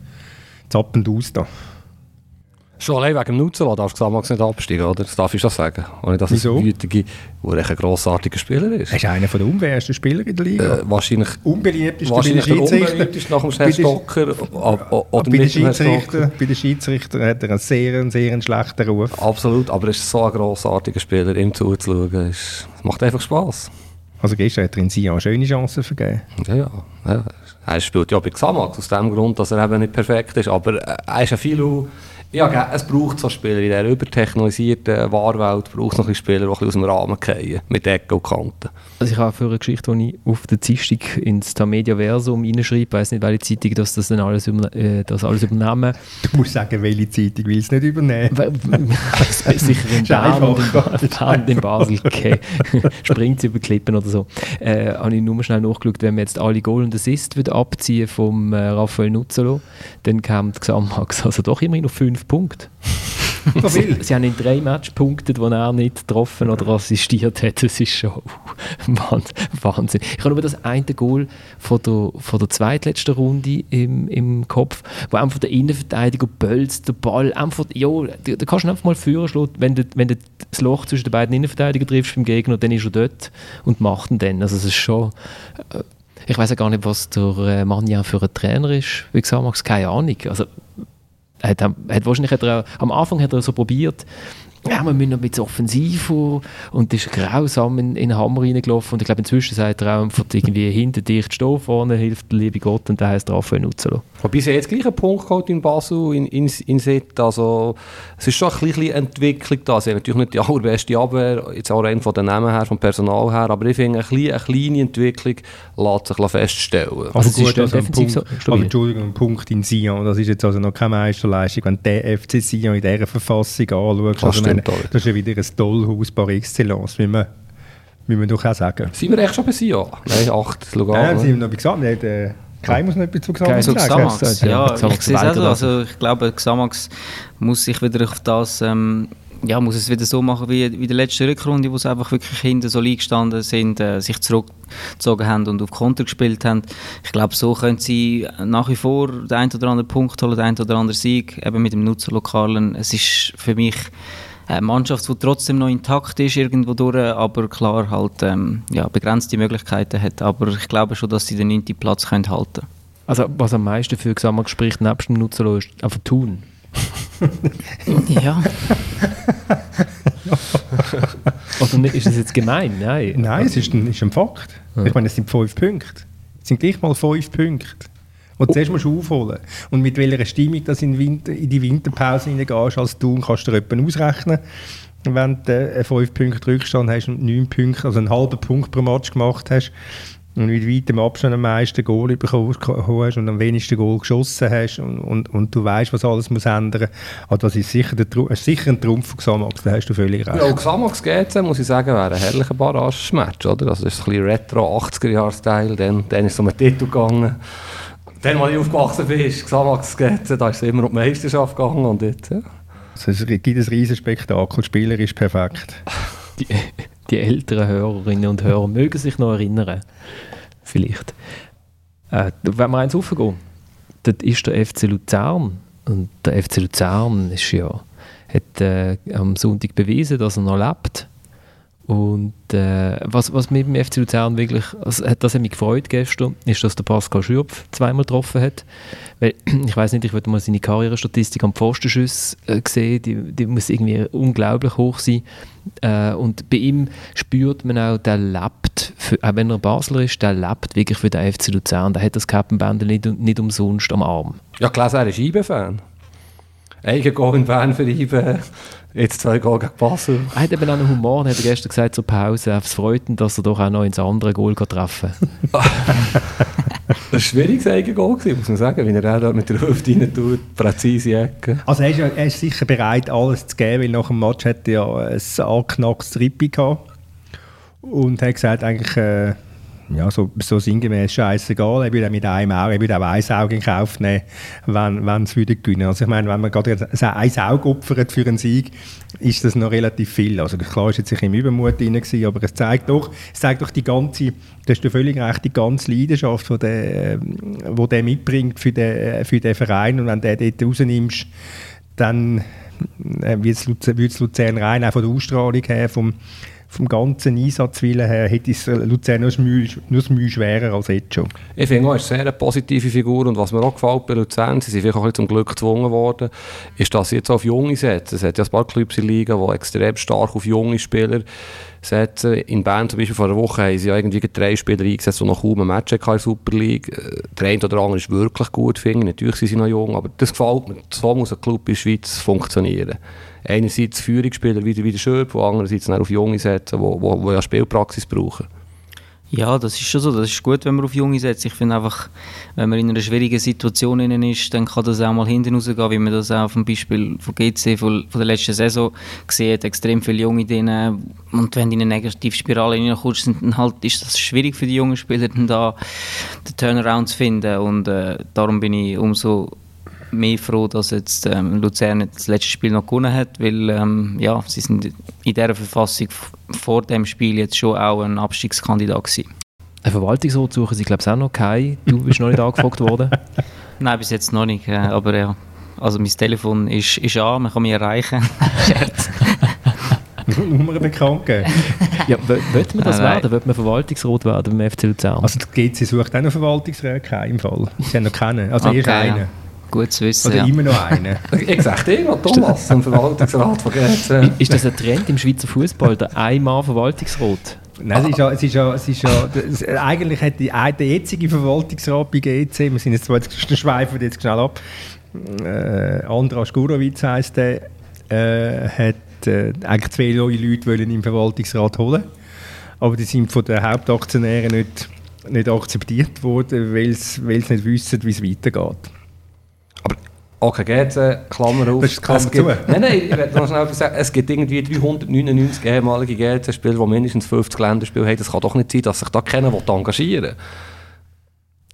zappend aus da. Schon allein wegen dem Nutzen darf Xamax nicht absteigen, oder? Das darf ich schon sagen. Ohne dass Wieso? es Wütige, wo er ein grossartiger Spieler ist. Er ist einer der unbeherrschten Spieler in der Liga. Äh, wahrscheinlich den wahrscheinlich der unbeliebteste nach dem Stocker oder bei, den Schiedsrichter, Stocker. bei den Schiedsrichtern hat er einen sehr, sehr schlechten Ruf. Absolut, aber er ist so ein grossartiger Spieler, ihm zuzuschauen. Es macht einfach Spass. Also gestern hat er in Sion schöne Chancen vergeben. Ja, ja, ja. Er spielt ja bei Xamax aus dem Grund, dass er eben nicht perfekt ist, aber er ist ein viel... Ja, es braucht so Spieler in dieser übertechnologisierten Wahrwelt, braucht es noch Spieler, die ein bisschen aus dem Rahmen fallen, mit Ecken und Kanten. Also ich habe für eine Geschichte, die ich auf der Dienstag ins Tamedia-Versum reinschreibe, weiß nicht, welche Zeitung das, das dann alles, äh, das alles übernehmen. Du musst sagen, welche Zeitung will es nicht übernehmen. Weil- Es ist sicher in Bern und in, Bern in Basel okay. springt sie über Klippen oder so. Äh, habe ich nur schnell nachgeschaut, wenn wir jetzt alle Goal und Assist wieder abziehen vom äh, Raphael Nuzzolo, dann kam die Gesamtmax also doch immerhin noch fünf Punkte. Sie, sie haben in drei Matches punktet, wo er nicht getroffen oder assistiert hat. Das ist schon Wahnsinn. Ich habe nur das eine Goal von der, von der zweitletzten Runde im, im Kopf, wo einfach der Innenverteidiger bölzt, der Ball einfach, ja, da, kannst du einfach mal führen, wenn du, wenn du das Loch zwischen den beiden Innenverteidigern triffst beim Gegner, dann ist er dort und macht ihn dann. Also es ist schon... Äh, ich weiß ja gar nicht, was der äh, Manja für ein Trainer ist, wie gesagt, Max, keine Ahnung. Also, hat, hat wahrscheinlich hat er, am Anfang hat er so probiert, ja, wir müssen noch ein bisschen offensiver und ist grausam in, in den Hammer reingelaufen und ich glaube inzwischen sagt er auch irgendwie hinter dicht stehen, vorne hilft der liebe Gott und der heißt Raphael Nuzzolo. Wobei sie jetzt gleich einen Punkt geholt in Basel, in, in, in Sitt. Also, es ist schon ein bisschen Entwicklung da. Sie haben natürlich nicht die allerbeste Abwehr, jetzt auch rein von den Namen her, vom Personal her, aber ich finde, eine kleine, eine kleine Entwicklung lässt sich feststellen. Also es ist dann ein so Punkt, stabil. aber Entschuldigung, ein Punkt in Sion, das ist jetzt also noch keine Meisterleistung, wenn der FC Sion in dieser Verfassung anschaut. Also, das ist ja wieder ein Tollhaus par excellence, wie man, wie man doch auch sagen. Sind wir echt schon bei Sion? Nein, acht, Ja, Lugano. ja, sie haben noch gesagt, wir haben, äh, Kai muss noch etwas zu sagen. sagen. Xamax, gesagt, ja. ja, ich sehe es auch so. Weltklasse. Also ich glaube, Xamax muss sich wieder auf das, ähm, ja, muss es wieder so machen wie, wie die letzte Rückrunde, wo sie einfach wirklich hinten so gestanden sind, äh, sich zurückgezogen haben und auf Konter gespielt haben. Ich glaube, so können sie nach wie vor den einen oder anderen Punkt holen, den einen oder anderen Sieg, eben mit dem Nutzer Lokalen. Es ist für mich eine Mannschaft, die trotzdem noch intakt ist irgendwo durch, aber klar halt ähm, ja, begrenzte Möglichkeiten hat. Aber ich glaube schon, dass sie den neunten Platz können halten Also was am meisten für Gesamtmax spricht, nebst dem Nuzzolo, ist einfach tun. Ja. Oder nicht, ist das jetzt gemein? Nein. Nein, es ist ein, ist ein Fakt. Ich meine, es sind fünf Punkte. Es sind gleich mal fünf Punkte. Und zuerst musst du aufholen. Und mit welcher Stimmung du in, Winter, in die Winterpause hineingehst als du, kannst du dir etwa ausrechnen. Wenn du äh, fünf Punkte Rückstand hast und neun Punkte, also einen halben Punkt pro Match gemacht hast und mit weitem Abstand am meisten Goal bekommen hast und am wenigsten Goal geschossen hast und, und, und du weißt, was alles muss ändern. Also das ist sicher, der, ist sicher ein Trumpf von Xamax, da hast du völlig recht. Ja, Xamax GC, muss ich sagen, wäre ein herrlicher Barrage-Match, oder? Das ist ein bisschen Retro 80er-Jahre-Style, dann, dann ist es um den Titel gegangen. Dann, als ich aufgewachsen bin, ist Xamax GC, da ist es immer um die Meisterschaft gegangen und jetzt, ja. Also es gibt ein riesen Spektakel, Spieler ist perfekt. Die, die älteren Hörerinnen und Hörer mögen sich noch erinnern. Vielleicht. Äh, wenn wir eins raufgehen, das ist der FC Luzern. Und der FC Luzern ist ja, hat äh, am Sonntag bewiesen, dass er noch lebt. Und äh, was, was mit dem FC Luzern wirklich, also, hat- das hat mich gefreut gestern, ist, dass der Pascal Schürpf zweimal getroffen hat. Weil, ich weiß nicht, ich würde mal seine Karrierestatistik am Pfostenschuss äh, sehen, die, die muss irgendwie unglaublich hoch sein. Äh, und bei ihm spürt man auch, der lebt, für, auch wenn er Basler ist, der lebt wirklich für den FC Luzern. Der hat das Kappenbändel nicht, nicht umsonst am Arm. Ja, gelesen, er ist IBE-Fan. Eigen Goal in Bern für IBE, jetzt zwei Goal gegen Basel. Er hat eben auch einen Humor, hat er gestern gesagt zur Pause, es freut ihn, dass er doch auch noch ins andere Goal treffen kann. Das war ein schwieriges Eigengoal, gewesen, muss man sagen, wie er auch dort mit der Hüfte rein tut, präzise Ecke. Also er ist, er ist sicher bereit, alles zu geben, weil nach dem Match hat er ja ein angeknacktes Rippi gehabt. Und hat gesagt, eigentlich, äh, ja, so, so sinngemäß scheißegal, er würde auch mit einem Auge, er würde auch ein Auge in Kauf nehmen, wenn, es würde gewinnen. Also ich meine, wenn man gerade ein Auge opfert für einen Sieg, ist das noch relativ viel. Also klar ist jetzt sicher im Übermut drin gewesen, aber es zeigt doch, es zeigt doch die ganze, hast ja völlig recht, die ganze Leidenschaft, die der, wo der mitbringt für den, für den Verein und wenn du den dort rausnimmst, dann äh, wie es Luzern rein, auch von der Ausstrahlung her, vom, vom ganzen Einsatzwillen her hätte es Luzern nur das Mühe, schwerer als jetzt schon. Ich finde auch, er ist eine sehr positive Figur und was mir auch gefällt bei Luzern, sie sind vielleicht auch zum Glück gezwungen worden, ist, dass sie jetzt auf Junge setzen. Es hat ja ein paar Clubs in Liga, die extrem stark auf junge Spieler setzen. In Bern zum Beispiel vor einer Woche haben sie ja irgendwie drei Spieler eingesetzt, die noch kaum ein Match in der Super League. Äh, der eine oder andere ist wirklich gut, finde ich. Natürlich sind sie noch jung, aber das gefällt mir. So muss ein Club in der Schweiz funktionieren einerseits Führungsspieler wie, wie der Schöp, und andererseits auf Junge setzen, die, die, ja Spielpraxis brauchen. Ja, das ist schon so. Das ist gut, wenn man auf Junge setzt. Ich finde einfach, wenn man in einer schwierigen Situation ist, dann kann das auch mal hinten rausgehen, wie man das auch vom Beispiel von GC von, von der letzten Saison hat. Extrem viele Junge drin. Und wenn du in eine Negativspirale reinkommst, dann halt ist das schwierig für die jungen Spieler, dann da den Turnaround zu finden. Und äh, darum bin ich umso mehr froh, dass jetzt ähm, Luzern das letzte Spiel noch gewonnen hat, weil ähm, ja, sie sind in dieser Verfassung vor dem Spiel jetzt schon auch ein Abstiegskandidat gewesen. Ein Verwaltungsrat suchen sie glaube ich auch noch keinen. Du bist noch nicht angefragt worden? Nein, bis jetzt noch nicht, äh, aber ja. Also mein Telefon ist, ist an, man kann mich erreichen. Scherz. Nummer bekannt geben. ja, wird man das nein, werden? Wird man Verwaltungsrat werden beim FC Luzern? Also die GC sucht auch noch Verwaltungsrat, im Fall. Sie haben noch keinen, also okay, erst einen. Ja. Gut zu wissen. Oder ja. immer noch einen. ich sage immer, Thomas, im Verwaltungsrat von GC. Ist das ein Trend im Schweizer Fußball, der einmal Verwaltungsrat? Nein, es ist ja, es ist ja, es ist ja das, eigentlich hat die, der jetzige Verwaltungsrat bei GC, wir sind jetzt zwar jetzt schweifen jetzt schnell ab, äh, Andras Gurowitz heisst der, äh, hat äh, eigentlich zwei neue Leute wollen im Verwaltungsrat holen, aber die sind von den Hauptaktionären nicht, nicht akzeptiert worden, weil sie nicht wissen, wie es weitergeht. Okay, GC, Klammer auf. Das ist Klammer gibt, Nein, nein, ich werde noch schnell sagen, es gibt irgendwie 399 ehemalige GC-Spieler, die mindestens 50 Länderspiele haben. Das kann doch nicht sein, dass sich da keiner engagieren will.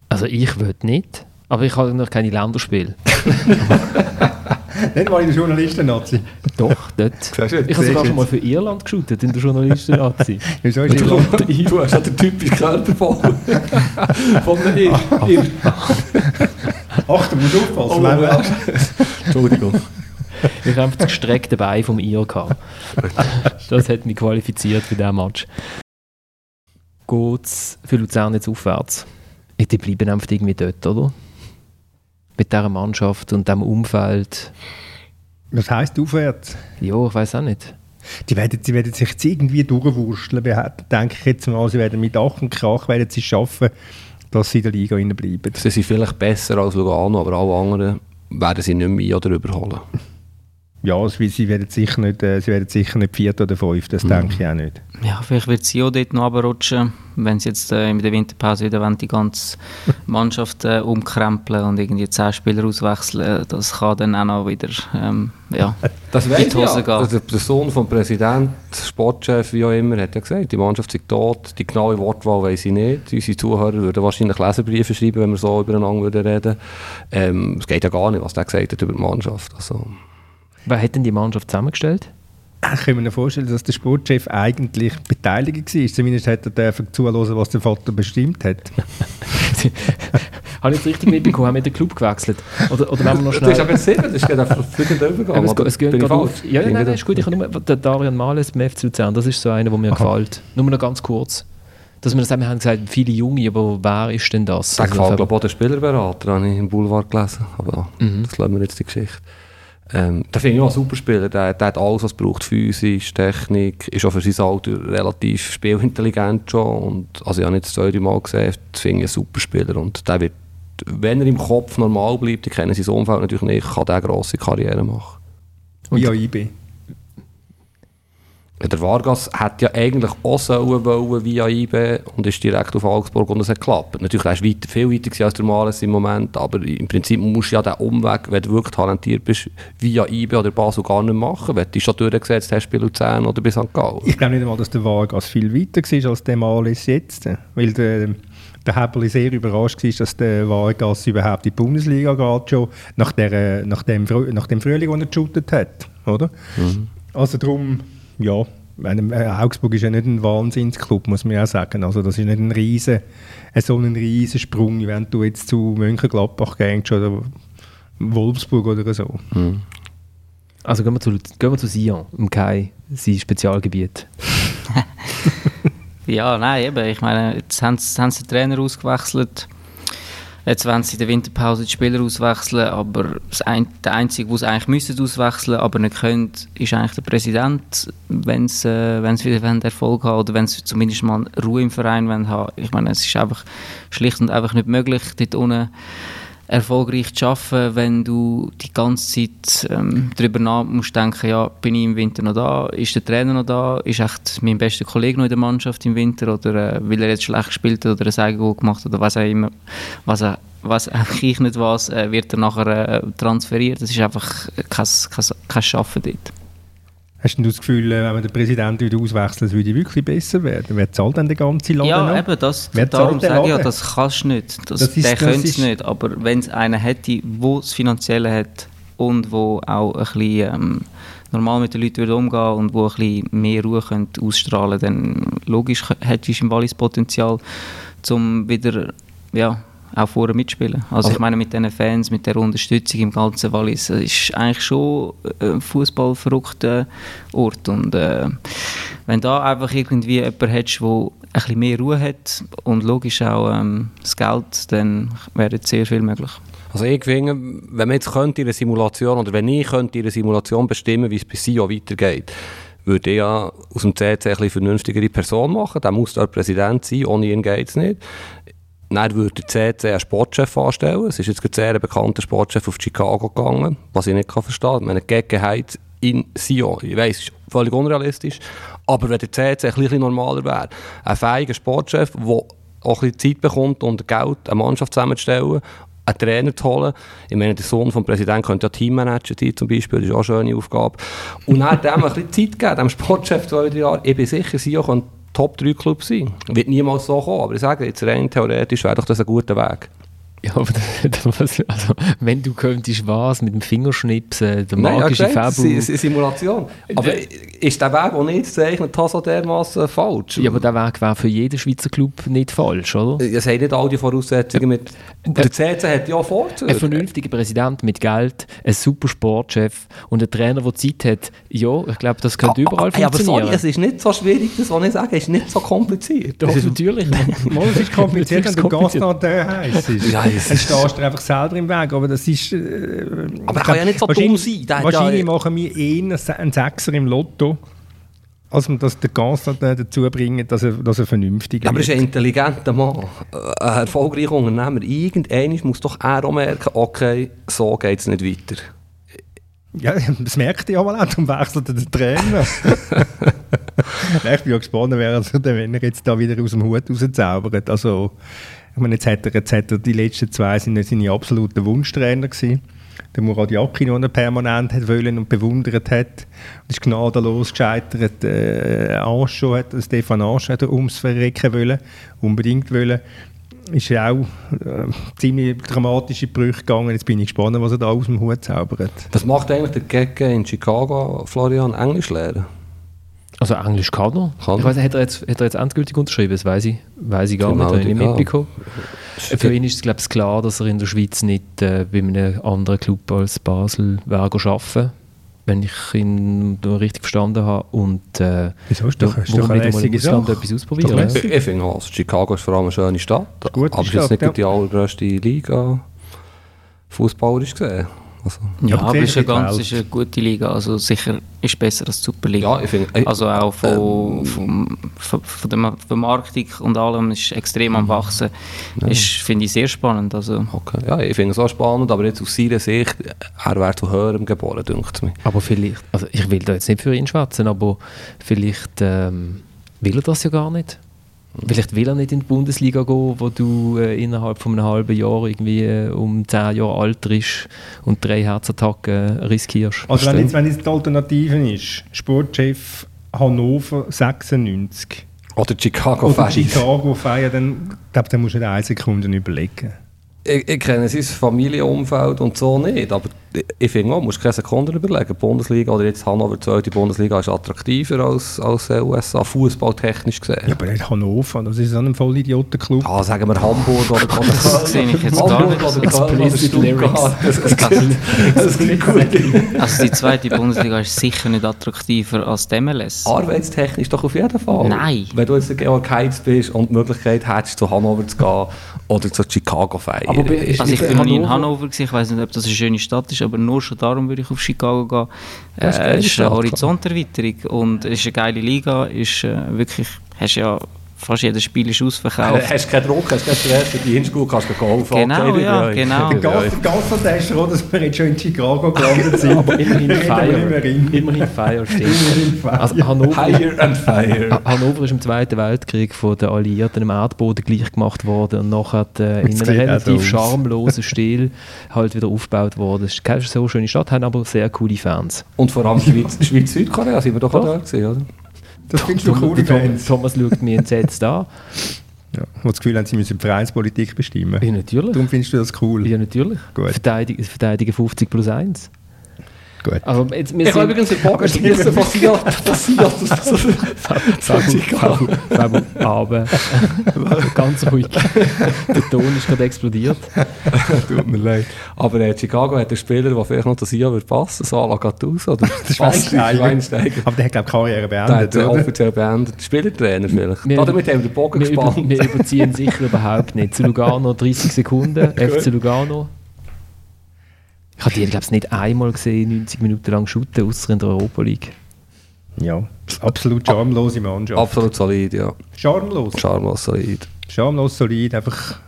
Also ich will nicht, aber ich habe noch keine Länderspiele. nicht mal in der Journalisten-Nazi. Doch, dort. Ich habe sogar schon mal für Irland geschaut in der Journalisten-Nazi. Wieso ist Irland? Du hast ja den typischen Körperbau von der Ir. Ach, du musst aufpassen. Oh, Entschuldigung. Ich habe das gestreckte Bein vom gehabt. Das hat mich qualifiziert für diesen Match. Geht es für Luzern jetzt aufwärts? Die bleiben einfach irgendwie dort, oder? Mit dieser Mannschaft und diesem Umfeld. Was heisst aufwärts? Ja, ich weiß auch nicht. Die werden, die werden sich jetzt irgendwie durchwursteln, denke ich jetzt mal. Sie werden mit Ach und Krach werden sie schaffen, dass sie in der Liga bleiben. Sie sind vielleicht besser als Lugano, aber alle anderen werden sie nicht mehr oder überholen. Ja, also, sie werden sicher nicht, äh, sie werden sicher nicht viert oder fünf, das mhm. denke ich auch nicht. Ja, vielleicht wird sie auch dort noch runterrutschen, wenn sie jetzt äh, in der Winterpause wieder wollen, die ganze Mannschaft äh, umkrempeln und irgendwie zehn Spieler auswechseln. Das kann dann auch noch wieder ähm, ja, das in die Hose ja. gehen. Also der Sohn vom Präsident, Sportchef, wie auch immer, hat ja gesagt, die Mannschaft ist tot, die genaue Wortwahl weiß ich nicht. Unsere Zuhörer würden wahrscheinlich Leserbriefe schreiben, wenn wir so übereinander reden würden. Ähm, es geht ja gar nicht, was der gesagt hat über die Mannschaft. Also, Wer hat denn die Mannschaft zusammengestellt? Ich kann mir vorstellen, dass der Sportchef eigentlich beteiligt war. Zumindest hat er zuhören, was der Vater bestimmt hat. Habe ich jetzt richtig mitbekommen? Haben wir den Club gewechselt? Oder, oder wenn wir noch schnell... Das ist aber sieben, das ist gerade einfach flügend übergegangen. Es, es geht auf. Ja, ja nein, nein, ist gut. Ich habe nur den Darian Males beim FC Luzern. Das ist so einer, der mir Aha. gefällt. Nur noch ganz kurz. Dass wir das haben gesagt, viele Junge, aber wer ist denn das? Das also, gefällt, glaube ich, auch der Spielerberater, habe ich im Boulevard gelesen. Aber mhm. das lassen wir jetzt die Geschichte. Ähm, der finde ich auch ein super Spieler. Der, der hat alles, was braucht. Physisch, Technik, ist auch für sein Alter relativ spielintelligent schon. Und, also ich habe nicht das zweite Mal gesehen, das finde ich ein super Spieler. Und der wird, wenn er im Kopf normal bleibt, ich kenne sein Umfeld natürlich nicht, kann der eine grosse Karriere machen. Wie IB der Vargas hat ja eigentlich auch sollen wollen via IB und ist direkt auf Augsburg und es hat geklappt. Natürlich er ist weiter, viel weiter als der Males im Moment, aber im Prinzip musst du ja den Umweg, wenn du wirklich talentiert bist, via IB oder Basel gar nicht machen, wenn du schon durchgesetzt hast bei Luzern oder bei St. Gallen. Ich glaube nicht einmal, dass der Vargas viel weiter war als der Males jetzt, weil der der Heberli sehr überrascht war, dass der Vargas überhaupt in die Bundesliga geht, schon nach, der, nach, dem, nach dem Frühling, den er geshootet hat. Oder? Mhm. Also darum ja, meine, äh, Augsburg ist ja nicht ein Wahnsinnsklub, muss man ja sagen. Also das ist nicht ein riesen, so ein riesen Sprung, wenn du jetzt zu Mönchengladbach gehst oder Wolfsburg oder so. Mhm. Also gehen wir zu, gehen wir zu Sion, um Kai, sein Spezialgebiet. ja, nein, eben. Ich meine, jetzt haben sie, haben sie den Trainer ausgewechselt. Jetzt wollen sie in der Winterpause die Spieler auswechseln, aber ein, der Einzige, der es eigentlich müssen auswechseln aber nicht können, ist eigentlich der Präsident, wenn sie äh, wieder Erfolg haben oder wenn sie zumindest mal Ruhe im Verein haben. Ich meine, es ist einfach schlicht und einfach nicht möglich, dort unten erfolgreich zu arbeiten, wenn du die ganze Zeit ähm, darüber nach musst denken, ja, bin ich im Winter noch da, ist der Trainer noch da, ist echt mein bester Kollege noch in der Mannschaft im Winter oder äh, will er jetzt schlecht gespielt oder ein Eigengoal gemacht oder was auch immer, was er was ich nicht was, äh, wird er nachher äh, transferiert. Das ist einfach kein, kein, kein Schaffen dort. Hast du das Gefühl, äh, wenn man den Präsidenten wieder auswechselt, würde es wirklich besser werden? Wer zahlt denn den ganzen Laden Ja, noch? eben, das, darum sage ich ja, das kannst du nicht. Das, das ist, der könnte es nicht. Aber wenn es einen hätte, der das Finanzielle hat und wo auch ein bisschen ähm, normal mit den Leuten würde umgehen und wo ein bisschen mehr Ruhe könnte ausstrahlen dann logisch hättest du im Wallis Potenzial, um wieder ja, auch vorher mitspielen. Also, also ich meine, mit diesen Fans, mit der Unterstützung im ganzen Wallis, es ist eigentlich schon ein fußballverrückter Ort. Und äh, wenn da einfach irgendwie jemand hättest, der ein bisschen mehr Ruhe hat und logisch auch ähm, das Geld, dann wäre sehr viel möglich. Also ich finde, wenn man jetzt könnte in einer Simulation oder wenn ich könnte in einer Simulation bestimmen, wie es bei SIO weitergeht, würde ich ja aus dem CC eine vernünftigere Person machen. Der muss dort Präsident sein, ohne ihn geht es nicht. Dann würde der CC einen Sportchef anstellen. Es ist jetzt ein sehr bekannter Sportchef auf Chicago gegangen, was ich nicht kann verstehen kann. Meine Gegenheit in Sion. Ich weiss, es ist völlig unrealistisch. Aber wenn der CC ein bisschen normaler wäre, ein fähiger Sportchef, der auch ein bisschen Zeit bekommt und Geld, eine Mannschaft zusammenzustellen, einen Trainer zu holen. Ich meine, der Sohn des Präsidenten könnte ja Teammanager sein, zum Beispiel. Das ist auch eine schöne Aufgabe. Und dann dem ein bisschen Zeit geben, dem Sportchef zwei, drei Jahre. Ich bin sicher, Sion könnte Top-3-Club sein. Wird niemals so kommen, aber ich sage jetzt rein theoretisch wäre doch das ein guter Weg. Ja, aber also, wenn du könntest was mit dem Fingerschnipsen, der magische Nein, ja, Fabu... Simulation. Aber ist der Weg, den ich zeichnet habe, so dermaßen falsch? Ja, aber der Weg wäre für jeden Schweizer Club nicht falsch, oder? Es haben nicht all die Voraussetzungen mit... Der CC hat ja Vorzüge. Ein vernünftiger Präsident mit Geld, ein super Sportchef und ein Trainer, der Zeit hat. Ja, ich glaube, das könnte ah, überall ah, funktionieren. Aber sorry, es ist nicht so schwierig, das, was ich sage, es ist nicht so kompliziert. Doch, natürlich. es ist kompliziert, wenn du Gaston heisst. Ja, Dann stehst du einfach selber im Weg, aber das ist... Äh, aber er kann ja nicht so dumm sein. Wahrscheinlich ja, machen wir eher einen Sechser im Lotto, als dass der Gaston dazu bringen, dass er, dass er vernünftig ist. Aber er ist ein intelligenter Mann, ein erfolgreicher Unternehmer. Irgendwann muss doch er auch merken, okay, so geht es nicht weiter. Ja, das merkt ihr ja mal auch, darum wechselt er den Trainer. ich bin ja gespannt, wer wenn er jetzt da wieder aus dem Hut rauszaubert. Also, ich meine, jetzt hat er, jetzt hat er die letzten zwei sind seine absoluten Wunschtrainer gewesen. Der Murat Yakin, den er permanent hat wollen und bewundert hat. Und ist gnadenlos gescheitert. Äh, Ancho hat, Stefan Ancho hat er ums Verrecken wollen, unbedingt wollen. Ist ja auch äh, ziemlich dramatische Brüche gegangen. Jetzt bin ich gespannt, was er da aus dem Hut zaubert. Was macht eigentlich der Gecke in Chicago, Florian, Englisch lernen? Also Englisch kann er. Kann ich weiß nicht, hat er jetzt, hat er jetzt endgültig unterschrieben? Das weiß ich, weiß ich gar genau, nicht, habe ich nicht mitbekommen. Für ihn ist es glaube ich klar, dass er in der Schweiz nicht äh, bei einem anderen Club als Basel wäre arbeiten wenn ich ihn richtig verstanden habe. Und, äh, Wieso ist doch, ist doch eine nicht mal im Ausland etwas ausprobieren? Ja. Ich, ich finde also, Chicago ist vor allem eine schöne Stadt, Gute aber es ist jetzt nicht ja. die allergrößte Liga fußballerisch gesehen. Also, ja, aber es ist, eine ganz, ist eine gute Liga. Also sicher ist besser als die Superliga. Ja, ich find, äh, also auch von, ähm, von, von, von, der Vermarktung und allem ist extrem am wachsen. Ja. Ist finde ich sehr spannend. Also. Okay. Ja, ich finde es auch spannend, aber jetzt aus seiner Sicht, er wäre zu höherem geboren, denkt mir. Aber vielleicht, also ich will da jetzt nicht für ihn schwätzen, aber vielleicht ähm, will er das ja gar nicht. Vielleicht will er nicht in die Bundesliga gehen, wo du äh, innerhalb von einem halben Jahr irgendwie äh, um 10 Jahre alt bist und drei Herzattacken äh, riskierst. Also wenn jetzt, wenn jetzt die Alternative ist, Sportchef Hannover 96 oder Chicago Oder Chicago Fire, dann, glaub, dann musst du dir eine Sekunde überlegen. Ich, ich kenne sein Familienumfeld und so nicht, aber ich finde auch, musst keine Sekunden überlegen. Bundesliga oder jetzt Hannover 2, die Bundesliga ist attraktiver als, als USA, fußballtechnisch gesehen. Ja, aber nicht Hannover, das ist so ein Vollidioten-Club. Ah, sagen wir Hamburg oder Das sehe ich jetzt gar nicht. Köln Explicit Stuttgart. Das, klingt gut. Also die zweite Bundesliga ist sicher nicht attraktiver als die MLS. Arbeitstechnisch doch auf jeden Fall. Nein. Wenn du jetzt ein Georg Heitz bist und die Möglichkeit hättest, zu Hannover zu gehen oder zu Chicago feiern. Also ich bin noch nie in Hannover- Hannover gewesen, ich weiß nicht, ob das eine schöne Stadt ist, aber nur schon darum würde ich auf Chicago gehen. Eine Äh, es ist eine Horizonterweiterung und es ist eine geile Liga, ist äh, wirklich, hast ja fast jedes Spiel ist ausverkauft. Hast keinen Druck, hast keinen Stress, für die Hinschule kannst du golfen. Genau, Okay, ja, genau. Der ist froh, dass wir jetzt schon in Chicago gelandet sind. Aber immerhin Fire. Immerhin Fire steht. Immerhin Fire. Also Hannover, Higher and fire. Ha- Hannover ist im Zweiten Weltkrieg von den Alliierten im Erdboden gleich gemacht worden und nachher äh, in einem relativ schamlosen Stil halt wieder aufgebaut worden. Es ist keine so schöne Stadt, haben aber sehr coole Fans. Und vor allem Schweiz- Schweiz-Südkorea sind wir doch, auch Doch. da gewesen, oder? Das findest du coole Der Thomas. Thomas schaut mich entsetzt an. Ja, die das Gefühl haben, sie müssen die Vereinspolitik bestimmen. Ja, natürlich. Darum findest du das cool. Ja, natürlich. Gut. Verteidigen, verteidigen 50 plus 1. Gut. Aber jetzt, wir Ich habe übrigens den von Sia, von Sia zu, zu, zu Chicago. Fabio, aber ganz ruhig. Der Ton ist gerade explodiert. Tut mir leid. Aber äh, Chicago hat einen Spieler, der vielleicht noch das Sia wird passen, so à la Gattuso oder Schweinsteiger. Schweinsteiger. Aber der hat, glaube ich, Karriere Der beendet, hat äh, oder? offiziell beendet. Spielertrainer vielleicht. Wir- Damit haben wir den Bogen Wir, über, gespannt. wir überziehen sicher überhaupt nicht. Zu Lugano 30 Sekunden, FC Lugano. Ich habe die, glaube ich, nicht einmal gesehen, 90 Minuten lang shooten, außer in der Europa League. Ja, absolut charmlose Mannschaft. Absolut solid, ja. Charmlos. Charmlos solid. Schamlos, solid, einfach.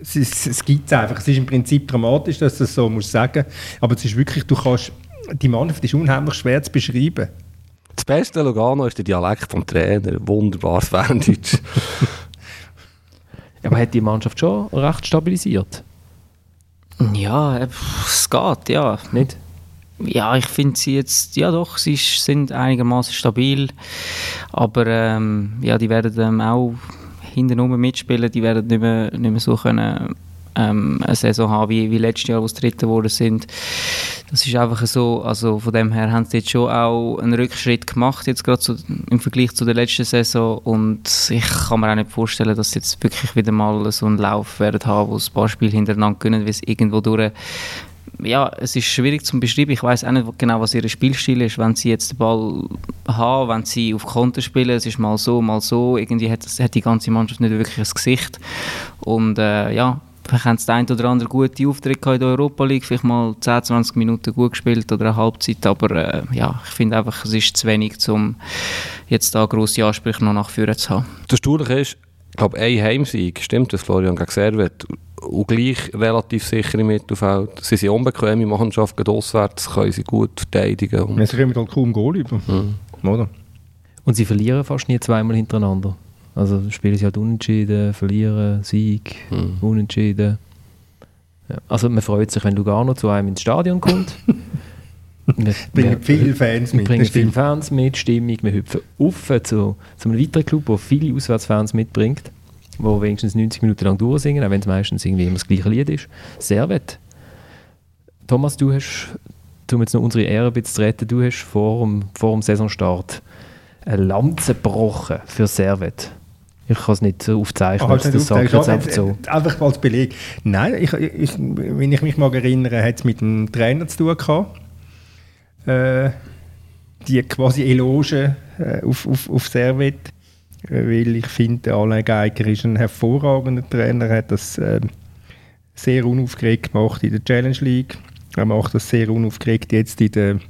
Es, ist, es gibt es einfach. Es ist im Prinzip dramatisch, dass du das so musst sagen. Aber es ist wirklich, du kannst. Die Mannschaft ist unheimlich schwer zu beschreiben. Das beste an Lugano ist der Dialekt vom Trainer. Wunderbares Ferndeutsch. Aber hat die Mannschaft schon recht stabilisiert? Ja, äh, pff, es geht, ja. Nicht? Ja, ich finde sie jetzt, ja doch, sie ist- sind einigermaßen stabil, aber ähm, ja, die werden ähm, auch hinten mitspielen, die werden nicht mehr, nicht mehr so können, ähm, eine Saison haben wie, wie letztes Jahr, wo sie Dritte geworden sind. Das ist einfach so, also von dem her haben sie jetzt schon auch einen Rückschritt gemacht, jetzt gerade so im Vergleich zu der letzten Saison und ich kann mir auch nicht vorstellen, dass sie jetzt wirklich wieder mal so einen Lauf werden haben, wo ein paar Spiele hintereinander gewinnen, weil es irgendwo durch ja, es ist schwierig zu beschreiben. Ich weiß auch nicht genau, was ihr Spielstil ist. Wenn sie jetzt den Ball haben, wenn sie auf Konter spielen, es ist mal so, mal so. Irgendwie hat, hat die ganze Mannschaft nicht wirklich ein Gesicht. Und äh, ja, vielleicht haben sie den einen oder anderen gute Auftritt in der Europa League, vielleicht mal 10, 20 Minuten gut gespielt oder eine Halbzeit. Aber äh, ja, ich finde einfach, es ist zu wenig, um jetzt da grosse Ansprüche noch nach vorne zu haben. Das Erstaunliche ist, ich glaube, ein Heimsieg, stimmt das, Florian, gegen Servet, und gleich relativ sicher im Mittelfeld. Sie sind unbequeme Mannschaft, gerade auswärts können sie gut verteidigen. Und Wir kommen halt kaum Goal über. Oder? Und sie verlieren fast nie zweimal hintereinander. Also spielen sie halt unentschieden, verlieren, Sieg, Mhm. unentschieden. Ja. Also man freut sich, wenn Lugano zu einem ins Stadion kommt. wir, Bringen viele Fans wir mit. bringen das viele. Fans mit, Stimmung. Wir hüpfen auf zu, zu einem weiteren Club, der viele Auswärtsfans mitbringt, die wenigstens 90 Minuten lang durchsingen, auch wenn es meistens irgendwie immer das gleiche Lied ist. Servet. Thomas, du hast, um jetzt noch unsere Ehre ein bisschen zu retten, du hast vor dem, vor dem Saisonstart eine Lanze gebrochen für Servet. Ich kann es nicht aufzeichnen, Ah, das, sage ich jetzt einfach so. Einfach als Beleg. Nein, ich, ich, wenn ich mich mal erinnere, hat es mit dem Trainer zu tun gehabt. Äh, die quasi Eloge äh, auf, auf, auf Servet. Äh, weil ich finde, Alain Geiger ist ein hervorragender Trainer. Er hat das äh, sehr unaufgeregt gemacht in der Challenge League. Er macht das sehr unaufgeregt jetzt in der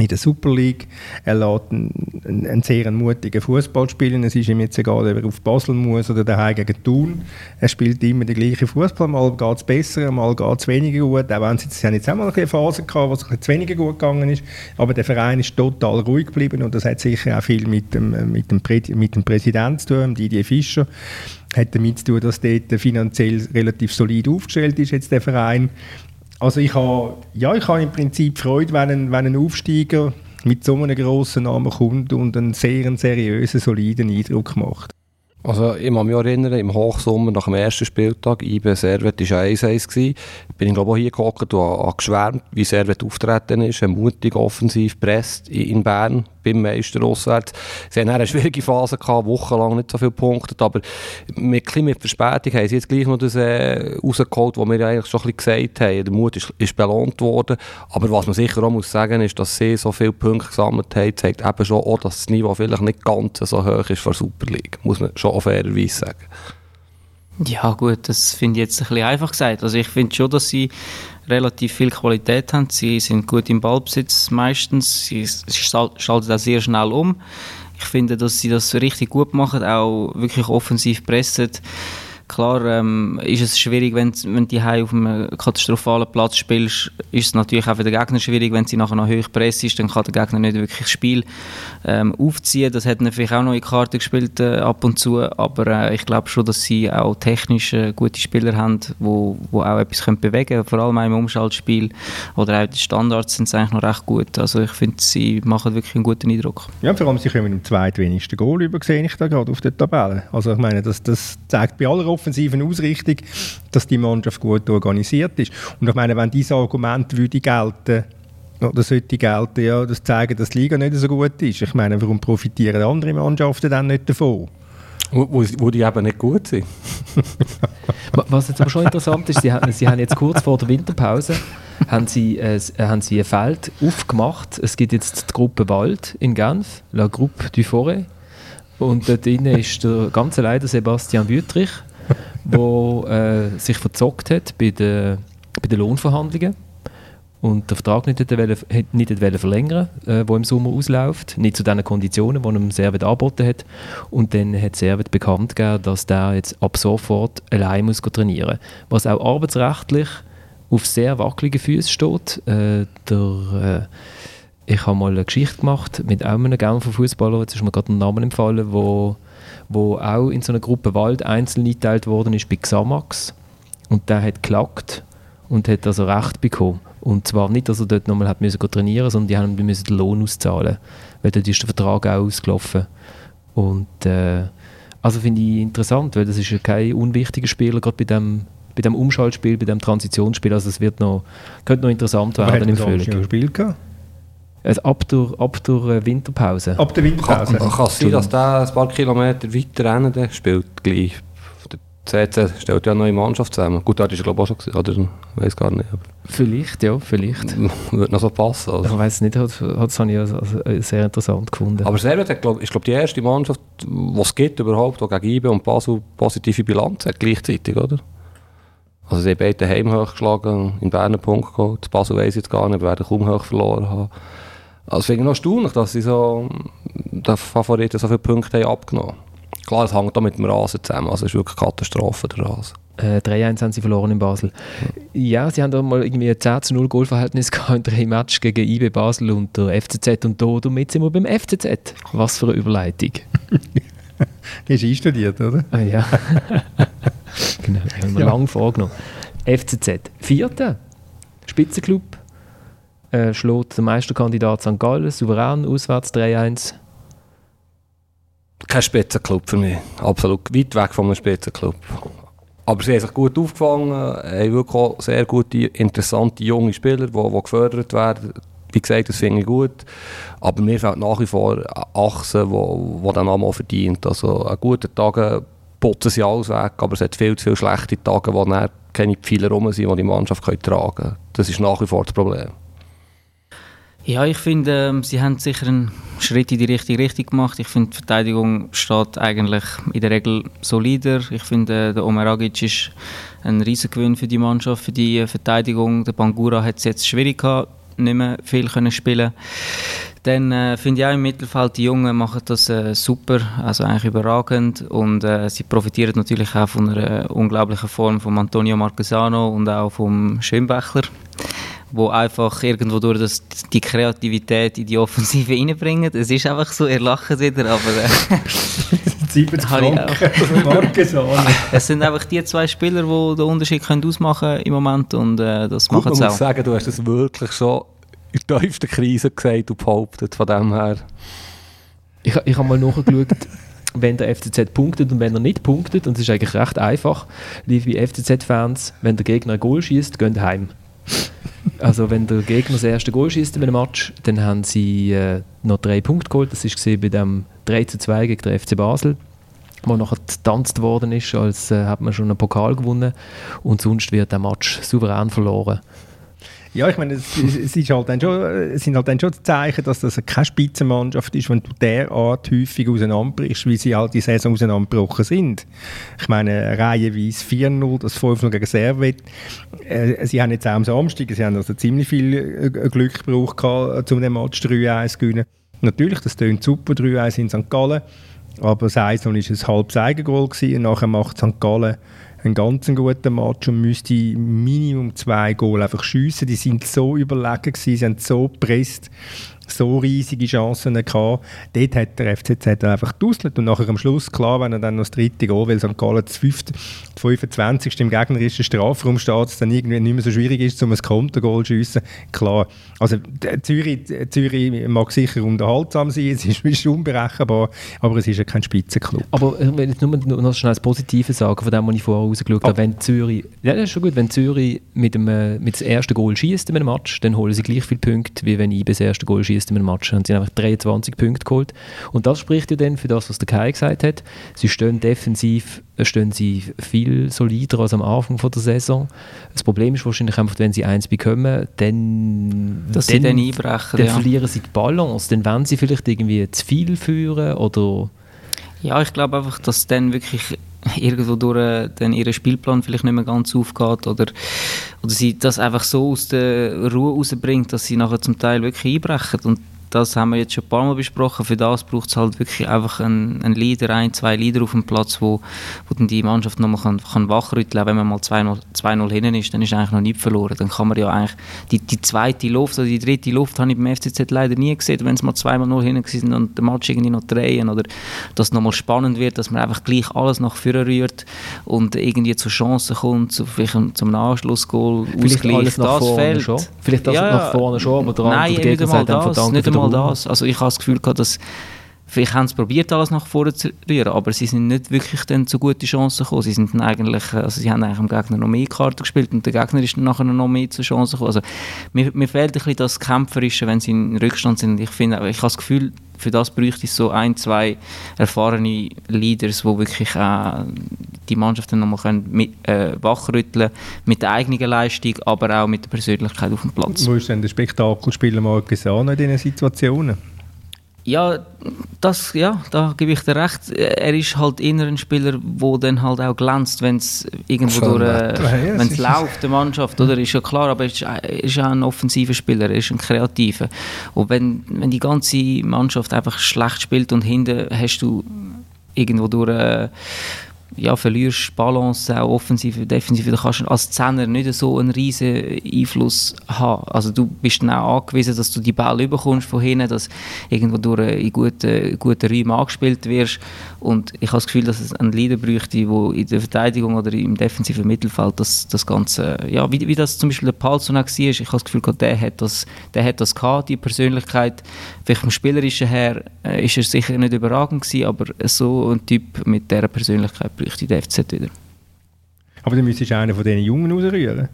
in der Super League. Er lässt einen, einen, sehr mutigen Fußball spielen. Es ist ihm jetzt egal, ob er auf Basel muss oder daheim gegen Thun. Er spielt immer den gleichen Fußball. Mal geht es besser, mal geht es weniger gut. Auch wenn sie haben jetzt auch mal eine Phase gehabt, wo es ein bisschen weniger gut gegangen ist. Aber der Verein ist total ruhig geblieben und das hat sicher auch viel mit dem, mit dem, Prä mit dem Präsidenten zu tun, Didier Fischer. Hat damit zu tun, dass dort finanziell relativ solid aufgestellt ist, jetzt der Verein. Also ich habe, ja, ich im Prinzip Freude, wenn ein, wenn ein Aufsteiger mit so einem grossen Namen kommt und einen sehr seriösen, soliden Eindruck macht. Also ich kann mich erinnern, im Hochsommer nach dem ersten Spieltag, IB Servet war ja 1-1 gewesen, bin ich glaube auch hier gehockt und habe geschwärmt, wie Servet auftreten ist, mutig, offensiv, presst in Bern beim Meister auswärts. Sie hatten eine schwierige Phase gehabt, wochenlang nicht so viele Punkte, aber mit, mit Verspätung haben sie jetzt gleich noch das äh, rausgeholt, was wir eigentlich schon ein bisschen gesagt haben. Der Mut ist, ist belohnt worden, aber was man sicher auch muss sagen ist, dass sie so viele Punkte gesammelt haben, zeigt eben schon auch, dass das Niveau vielleicht nicht ganz so hoch ist für Super League, muss man schon fairerweise sagen. Ja gut, das finde ich jetzt ein bisschen einfach gesagt. Also ich finde schon, dass sie relativ viel Qualität haben. Sie sind gut im Ballbesitz meistens. Sie, schalten auch sehr schnell um. Ich finde, dass sie das richtig gut machen, auch wirklich offensiv pressen. Klar ähm, ist es schwierig, wenn, wenn du auf einem katastrophalen Platz spielst, ist es natürlich auch für den Gegner schwierig, wenn sie nachher noch hoch presst ist, dann kann der Gegner nicht wirklich das Spiel ähm, aufziehen. Das hat natürlich auch noch in Karte gespielt äh, ab und zu, aber äh, ich glaube schon, dass sie auch technisch äh, gute Spieler haben, wo, wo auch etwas können bewegen können, vor allem auch im Umschaltspiel oder auch die Standards sind eigentlich noch recht gut. Also ich finde, sie machen wirklich einen guten Eindruck. Ja, vor allem sie kommen dem zweitwenigsten Goal über, ich da gerade auf der Tabelle. Also ich meine, das, das zeigt bei aller offensiven Ausrichtung, dass die Mannschaft gut organisiert ist. Und ich meine, wenn dieses Argument würde gelten, oder sollte gelten, ja, das zeigen, dass die Liga nicht so gut ist. Ich meine, warum profitieren andere Mannschaften dann nicht davon? Wo, wo, wo die eben nicht gut sind. Was jetzt aber schon interessant ist, sie haben, sie haben jetzt kurz vor der Winterpause haben sie, äh, haben sie ein Feld aufgemacht. Es gibt jetzt die Gruppe Wald in Genf, La Groupe du Forêt. Und dort drinnen ist der ganz alleine Sebastian Wüttrich, der äh, sich verzockt hat bei den, bei den Lohnverhandlungen und den Vertrag nicht, hätte, nicht hätte verlängern äh, wo im Sommer ausläuft, nicht zu den Konditionen, die ihm Servet angeboten hat. Und dann hat Servet bekannt gegeben, dass der jetzt ab sofort allein muss trainieren Was auch arbeitsrechtlich auf sehr wackeligen Füßen steht. Äh, der, äh, ich habe mal eine Geschichte gemacht mit einem Genfer Fußballer, jetzt ist mir gerade ein Name empfallen, wo wo auch in so einer Gruppe Wald einzeln eingeteilt worden ist bei Xamax. Und der hat geklagt und hat also Recht bekommen. Und zwar nicht, dass er dort nochmal hat müssen trainieren sondern die haben müssen den Lohn auszahlen. Weil dort ist der Vertrag auch ausgelaufen. Und äh, also finde ich interessant, weil das ist ja kein unwichtiger Spieler, gerade bei dem, bei dem Umschaltspiel, bei dem Transitionsspiel. Also es wird noch, könnte noch interessant werden im Frühling. Spiel gehabt? Also ab der, ab der Winterpause. Ab der Winterpause. Kann, kann es sein, dass der ein paar Kilometer weiter rennen spielt gleich? Der CC stellt ja eine neue Mannschaft zusammen. Gut, da ist glaube ich auch schon oder? Ich weiß gar nicht. Aber vielleicht, ja, vielleicht. Würde noch so passen. Also. Ich weiß nicht, das, das habe ich also sehr interessant gefunden. Aber Servet ist glaube ich die erste Mannschaft, die es gibt überhaupt, die gegen IBE und Basel positive Bilanz hat gleichzeitig, oder? Also sie haben beide heim hochgeschlagen, in Bern einen Punkt geholt. Basel weiß ich jetzt gar nicht, aber werden kaum hoch verloren haben. Also finde ich noch erstaunlich, dass sie so, der Favoriten so viele Punkte haben abgenommen Klar, es hängt auch mit dem Rasen zusammen, also es ist wirklich eine Katastrophe, der Rasen. Äh, 3-1 haben sie verloren in Basel. Ja. ja, sie haben da mal irgendwie ein 10 0 Goalverhältnis gehabt in drei Matches gegen IB Basel und der FCZ und hier und mit sind wir beim FCZ. Was für eine Überleitung. Die ist einstudiert, oder? Ah, ja. genau, haben wir ja. lange vorgenommen. FCZ, Vierter, Spitzenklub, äh, schlägt der Meisterkandidat St. Gallen souverän, auswärts 3-1. Kein Spitzenclub für mich. Absolut weit weg von einem Spitzenclub. Aber sie haben sich gut aufgefangen, haben wirklich auch sehr gute, interessante junge Spieler, die, die gefördert werden. Wie gesagt, das finde ich gut. Aber mir fehlt nach wie vor Achse, die, die dann auch verdient. Also an guten Tagen putzen sie alles weg, aber es hat viel zu viele schlechte Tage, wo dann keine Pfeile rum sind, die die Mannschaft tragen können. Das ist nach wie vor das Problem. Ja, ich finde, ähm, sie haben sicher einen Schritt in die richtige Richtung gemacht. Ich finde, die Verteidigung steht eigentlich in der Regel solider. Ich finde, der Omer Agic ist ein Riesengewinn für die Mannschaft, für die Verteidigung. Der Bangura hat es jetzt schwierig gehabt, nicht mehr viel können spielen dann äh, finde ich auch im Mittelfeld, die Jungen machen das äh, super, also eigentlich überragend und äh, sie profitieren natürlich auch von einer unglaublichen Form von Antonio Marquesano und auch vom Schönbächler wo einfach irgendwo durch das, die Kreativität in die Offensive reinbringen. Es ist einfach so, ihr lacht wieder, aber... Äh, 70 Franken, Es sind einfach die zwei Spieler, die den Unterschied können ausmachen im Moment und äh, das Gut, machen sie auch. Ich muss sagen, du hast es wirklich schon in der tiefsten Krise gesagt und behauptet, von dem her. Ich, ich habe mal nachgeschaut, wenn der FCZ punktet und wenn er nicht punktet. Und es ist eigentlich recht einfach. Liebe FCZ-Fans, wenn der Gegner ein Goal schießt, gehen heim. Also wenn der Gegner das erste Goal schießt in einem Match, dann haben sie äh, noch drei Punkte geholt. Das ist bei dem 3 zu 2 gegen den FC Basel wo nachher getanzt worden ist, als äh, hat man schon einen Pokal gewonnen und sonst wird der Match souverän verloren. Ja, ich meine, es, es, ist halt dann schon, es sind halt dann schon Zeichen, dass das keine Spitzenmannschaft ist, wenn du derart häufig auseinanderbrichst, wie sie halt die Saison auseinandergebrochen sind. Ich meine, reihenweise 4-0, das 5-0 gegen Servet. Äh, sie haben jetzt auch am Samstag, sie haben also ziemlich viel äh, Glück gebraucht, um den Match 3-1 zu gewinnen. Natürlich, das tönt super, 3-1 in St. Gallen. Aber das 1 war ein halbes Eigengoal und nachher macht St. Gallen einen ganz guten Match und müsste Minimum zwei Goal einfach schiessen. Die sind so überlegen gewesen, sie haben so gepresst so riesige Chancen gehabt. Dort hat der FCZ einfach geduselt und nachher am Schluss, klar, wenn er dann noch das dritte Goal, weil St. Gallen das 25. im gegnerischen Strafraum steht, es dann irgendwie nicht mehr so schwierig ist, um ein Kontergoal zu schiessen. Klar, also Zürich, Zürich mag sicher unterhaltsam sein, es ist, ist unberechenbar, aber es ist ja kein Spitzenklub. Aber ich will jetzt nur noch schnell das Positive sagen, von dem, was ich vorher rausgeschaut habe. Wenn Zürich, ja, das ist schon gut, wenn Zürich mit dem, äh, mit dem ersten Goal schießt in einem Match, dann holen sie gleich viele Punkte, wie wenn IBE das erste Goal schießt schießt in einem Match. Und sie haben einfach 23 Punkte geholt. Und das spricht ja dann für das, was der Kai gesagt hat. Sie stehen defensiv stehen sie viel solider als am Anfang von der Saison. Das Problem ist wahrscheinlich einfach, wenn sie eins bekommen, dann, Dass dann, sie dann einbrechen. Dann ja. verlieren sie die Balance. Dann werden sie vielleicht irgendwie zu viel führen oder... Ja, ich glaube einfach, dass dann wirklich irgendwo durch äh, dann ihren Spielplan vielleicht nicht mehr ganz aufgeht oder, oder sie das einfach so aus der Ruhe rausbringt, dass sie nachher zum Teil wirklich einbrechen. Und das haben wir jetzt schon ein paar Mal besprochen. Für das braucht es halt wirklich einfach einen, einen Leader, ein, zwei Leader auf dem Platz, wo, wo dann die Mannschaft nochmal kann, kann wachrütteln Wenn man mal 2-0 hinten ist, dann ist eigentlich noch nichts verloren. Dann kann man ja eigentlich die, die zweite Luft oder die dritte Luft habe ich beim FCZ leider nie gesehen, wenn es mal zweimal 0 hinten sind und der Match irgendwie noch drehen oder dass es nochmal spannend wird, dass man einfach gleich alles nach vorne rührt und irgendwie zu Chancen kommt, zu, zum Anschlussgoal, Ausgleich, das fällt. Schon. Vielleicht das ja, nach vorne schon, aber der Nein, nicht einmal das, nicht einmal das. Also ich habe das Gefühl gehabt, dass Vielleicht haben sie probiert, alles nach vorne zu rühren, aber sie sind nicht wirklich dann zu guten Chancen gekommen. Sie, sind eigentlich, also sie haben eigentlich dem Gegner noch mehr Karten gespielt und der Gegner ist dann nachher noch mehr zu Chancen gekommen. Also mir, mir fehlt ein bisschen das Kämpferische, wenn sie in Rückstand sind. Ich, finde, ich habe das Gefühl, für das bräuchte es so ein, zwei erfahrene Leaders, die wirklich äh, die Mannschaft dann nochmal können mit, äh, wachrütteln mit der eigenen Leistung, aber auch mit der Persönlichkeit auf dem Platz. Wo ist denn der Spektakelspieler mal gesehen in diesen Situationen? Ja, das, ja, da gebe ich dir recht. Er ist halt eher ein Spieler, der dann halt auch glänzt, wenn es irgendwo durch, äh, wenn es läuft, der Mannschaft, oder? Ist ja klar, aber er ist, er ist auch ein offensiver Spieler, er ist ein kreativer. Und wenn, wenn die ganze Mannschaft einfach schlecht spielt und hinten hast du irgendwo durch äh, ja, verlierst Balance, auch offensiv, defensiv, dann kannst du als Zehner nicht so einen riesen Einfluss haben. Also du bist dann auch angewiesen, dass du die Ball überkommst von hinten, dass irgendwo durch in guten, guten Räumen angespielt wirst und ich habe das Gefühl, dass es einen Leader bräuchte, der in der Verteidigung oder im defensiven Mittelfeld das, das Ganze, ja, wie, wie das zum Beispiel der auch war, ich habe das Gefühl, der hat das, der hat das gehabt, die Persönlichkeit, vielleicht vom Spielerischen her äh, ist er sicher nicht überragend gewesen, aber so ein Typ mit dieser Persönlichkeit bräuchte der FZ wieder. Aber dann müsstest du einen von diesen Jungen rausrühren.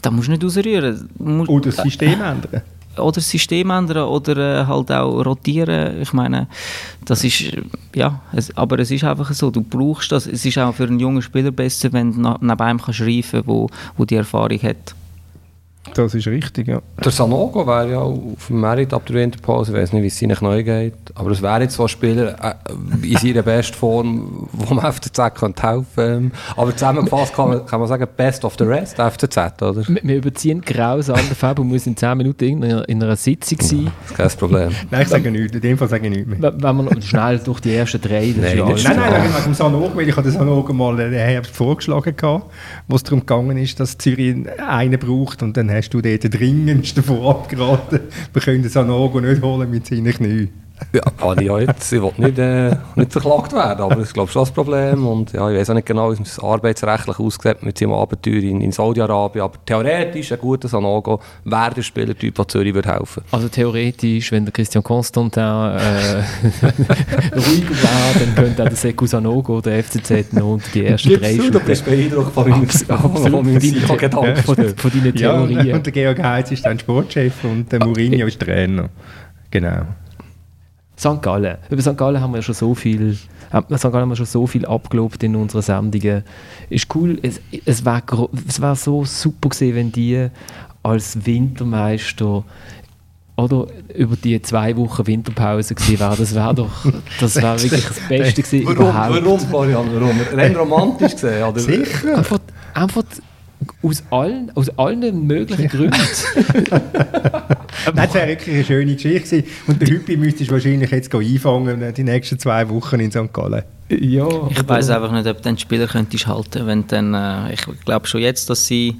Da musst du nicht rausrühren. Oder das System ändern. Oder das System ändern oder äh, halt auch rotieren. Ich meine, das ist, ja, es, aber es ist einfach so, du brauchst das. Es ist auch für einen jungen Spieler besser, wenn du neben einem kannst reifen, wo, wo die Erfahrung hat. Das ist richtig, ja. Der Sanogo wäre ja auf dem Merit ab der Winterpause, ich weiß nicht, wie es seinen neu geht, aber es wäre jetzt so ein Spieler äh, in seiner besten Form, wo man FCZ könnte helfen könnte. Aber zusammengefasst kann man, kann man sagen, best of the rest, FCZ, oder? Wir, wir überziehen grausam, der Fabio muss in 10 Minuten in einer, in einer Sitzung sein. Das ist kein Problem. nein, ich sage nichts, in dem Fall sage ich nichts mehr. Wenn man schnell durch die ersten drei, das nein, ist nein, nein, nein, wegen dem Sanogo, weil ich habe den Sanogo mal äh, Herbst vorgeschlagen gehabt, wo es darum gegangen ist, dass Zürich einen braucht und dann hast du dort den dringendsten vorab geraten, wir können Sanogo nicht holen mit seinen Knien. Ja, kann ich ja jetzt. Ich will nicht, äh, nicht verklagt werden, aber das ist glaube ich schon das Problem. Und ja, ich weiß auch nicht genau, wie es arbeitsrechtlich aussieht mit seinem Abenteuer in, in Saudi-Arabien. Aber theoretisch ein guter Sanogo wäre der Spielertyp, der Zürich würde helfen. Also theoretisch, wenn der Christian Constantin äh, ruhiger wäre, dann könnte auch der Sekou Sanogo der FCZ noch unter die ersten Gibst drei du, du bist beeindruckt von meinem Gedanken. von, von deinen Ja, Theorien. und der Georg Heitz ist dann Sportchef und der Mourinho ist Trainer. Genau. St. Gallen. Über St. Gallen haben wir schon so viel, äh, St. Gallen haben wir schon so viel abgelobt in unseren Sendungen. Ist cool. Es, es wäre wär so super gewesen, wenn die als Wintermeister oder über die zwei Wochen Winterpause gewesen wären. Das wäre doch, das wäre wirklich das Beste gewesen Warum, überhaupt. warum, Florian, warum? Rein romantisch gesehen, oder? Sicher. Einfach, einfach aus allen, aus allen möglichen Gründen. Das wäre wirklich eine schöne Geschichte gewesen. Und der Hüppi müsstest du wahrscheinlich jetzt einfangen äh, die nächsten zwei Wochen in St. Gallen. ja, Ich weiß einfach nicht, ob du den Spieler könntest halten, wenn dann, äh, ich glaube schon jetzt, dass sie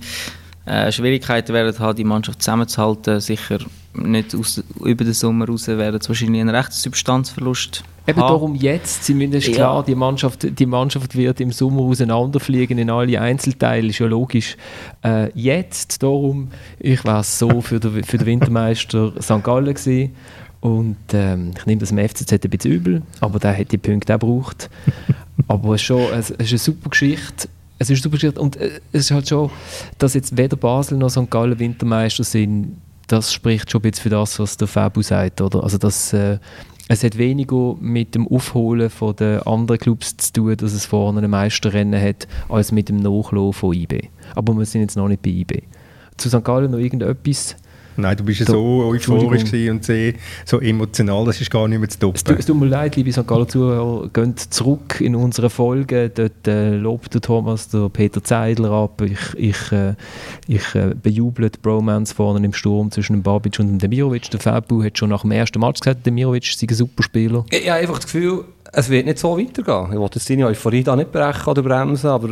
äh, Schwierigkeiten werden haben, die Mannschaft zusammenzuhalten. Sicher nicht aus, über den Sommer raus werden sie wahrscheinlich einen rechten Substanzverlust Eben haben. darum jetzt, zumindest Ja. klar, die Mannschaft, die Mannschaft wird im Sommer auseinanderfliegen in alle Einzelteile, ist ja logisch. Äh, jetzt darum, ich wäre so für den, für den Wintermeister St. Gallen gewesen. Und ähm, ich nehme das dem FCZ ein bisschen übel, aber der hat die Punkte auch gebraucht. aber es ist, schon, es es ist eine super Geschichte. Es ist eine super Geschichte und äh, es ist halt schon, dass jetzt weder Basel noch St. Gallen Wintermeister sind, das spricht schon ein bisschen für das, was der Fabu sagt, oder? Also das, äh, es hat weniger mit dem Aufholen von den anderen Clubs zu tun, dass es vorne ein Meisterrennen hat, als mit dem Nachlassen von IB. Aber wir sind jetzt noch nicht bei IB. Zu St. Gallen noch irgendetwas? Nein, du bist ja so euphorisch und so emotional, das ist gar nicht mehr zu Es tut, es toppen. tut mir leid, liebe St. Gallen Zuhörer, geht zurück in unsere Folge. Dort äh, lobt der Thomas der Peter Zeidler ab. Ich, ich, äh, ich äh, bejuble die Bromance vorne im Sturm zwischen dem Babic und dem Demirovic. Der Fabu hat schon nach dem ersten Match gesagt, Demirovic sei ein super Spieler. Ich habe einfach das Gefühl, es wird nicht so weitergehen. Ich will jetzt deine Euphorie da nicht brechen oder bremsen, aber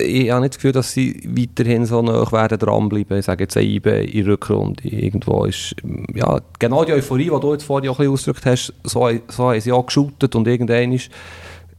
ich habe nicht das Gefühl, dass sie weiterhin so nah werden dranbleiben. Ich sage jetzt IB in Rückrunde. Irgendwo ist, ja, genau die Euphorie, die du jetzt vorhin auch ein bisschen ausgedrückt hast, so, so haben sie auch geschootet und irgendwann ist,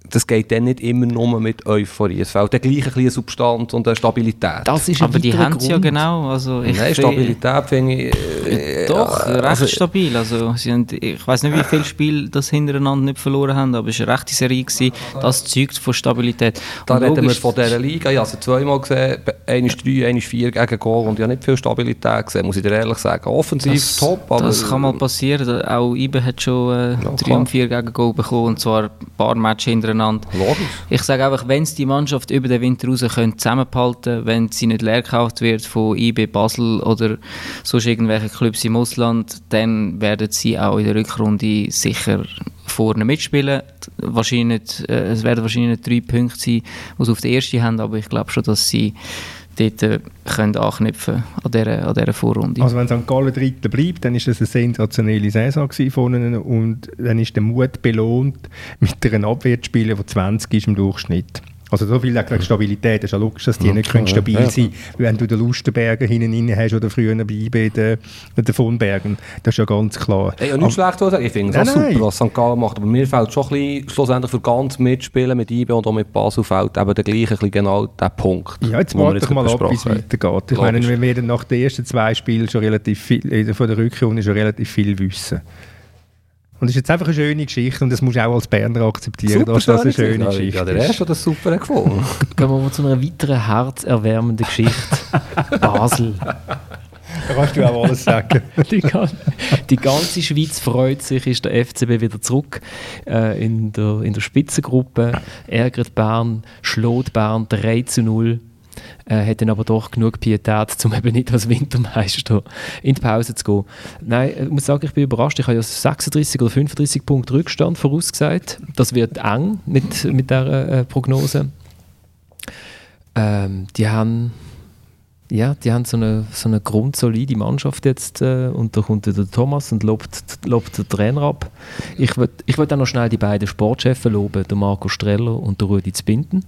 das geht dann nicht immer nur mit Euphorie. Es fehlt dann gleich ein bisschen Substanz und eine Stabilität. Das ist Aber die haben sie ja genau. Also ich Nein, finde- Stabilität finde ich... äh, Doch, ja, recht also- stabil. Also, sie haben, ich weiß nicht, wie viele Spiele das hintereinander nicht verloren haben, aber es war eine rechte Serie. Gewesen. Das zeugt von Stabilität. Da Und reden wir von dieser Liga. Ich habe sie zweimal gesehen. Einmal drei, einmal vier gegen Goal. Und ich habe nicht viel Stabilität gesehen, muss ich dir ehrlich sagen. Offensiv das, top, aber... das kann mal passieren. Auch Ibe hat schon äh, Ja, drei und vier gegen Goal bekommen, und zwar ein paar Matches hintereinander. Logisch. Ich sage einfach, wenn es die Mannschaft über den Winter raus können zusammenhalten wenn sie nicht leer gekauft wird von IB Basel oder sonst irgendwelche Clubs im Ausland, dann werden sie auch in der Rückrunde sicher vorne mitspielen. Wahrscheinlich äh, es werden wahrscheinlich drei Punkte sein, die sie auf der ersten haben, aber ich glaube schon, dass sie dort äh, können anknüpfen an dieser, an dieser Vorrunde. Also wenn St. Gallen Dritter bleibt, dann ist das eine sensationelle Saison von ihnen und dann ist der Mut belohnt, mit einer Abwehr zu spielen, die 20 ist im Durchschnitt. Also so viel auch Stabilität. Ist ja logisch, dass die nicht können stabil ja. sein können. Wenn du den Lustenberger hinten rein hast oder früher bei IB den, den von Bergen, das ist ja ganz klar. Ich habe nichts schlecht sagen. Ich finde es auch Nein, super, was St. Gallen macht. Aber mir fehlt schon ein bisschen, schlussendlich für ganz mitspielen mit IB und auch mit Basel fehlt eben der gleiche, ein bisschen genau der Punkt. Ja, jetzt warte doch mal ab, wie es weitergeht. Ich meine, wir werden nach den ersten zwei Spielen schon relativ viel, von der Rückrunde schon relativ viel wissen. Und es ist jetzt einfach eine schöne Geschichte und das musst du auch als Berner akzeptieren, dass das eine schöne ja, Geschichte Ja, der ist. erste hat das super gefunden. Gehen wir mal zu einer weiteren herzerwärmenden Geschichte. Basel. Da kannst du auch alles sagen. Die, gan- die ganze Schweiz freut sich, ist der FCB wieder zurück äh, in, der, in der Spitzengruppe. Ärgert Bern, schlägt Bern 3 zu 0. Äh, hat dann aber doch genug Pietät, um eben nicht als Wintermeister in die Pause zu gehen. Nein, ich muss sagen, ich bin überrascht. Ich habe ja 36 oder 35 Punkte Rückstand vorausgesagt. Das wird eng mit, mit dieser äh, Prognose. Ähm, die haben ja, die haben so eine, so eine grundsolide Mannschaft jetzt äh, und da kommt der Thomas und lobt, lobt den Trainer ab. Ich würde ich würd auch noch schnell die beiden Sportchefs loben, den Marco Streller und den Rudi Zbinden.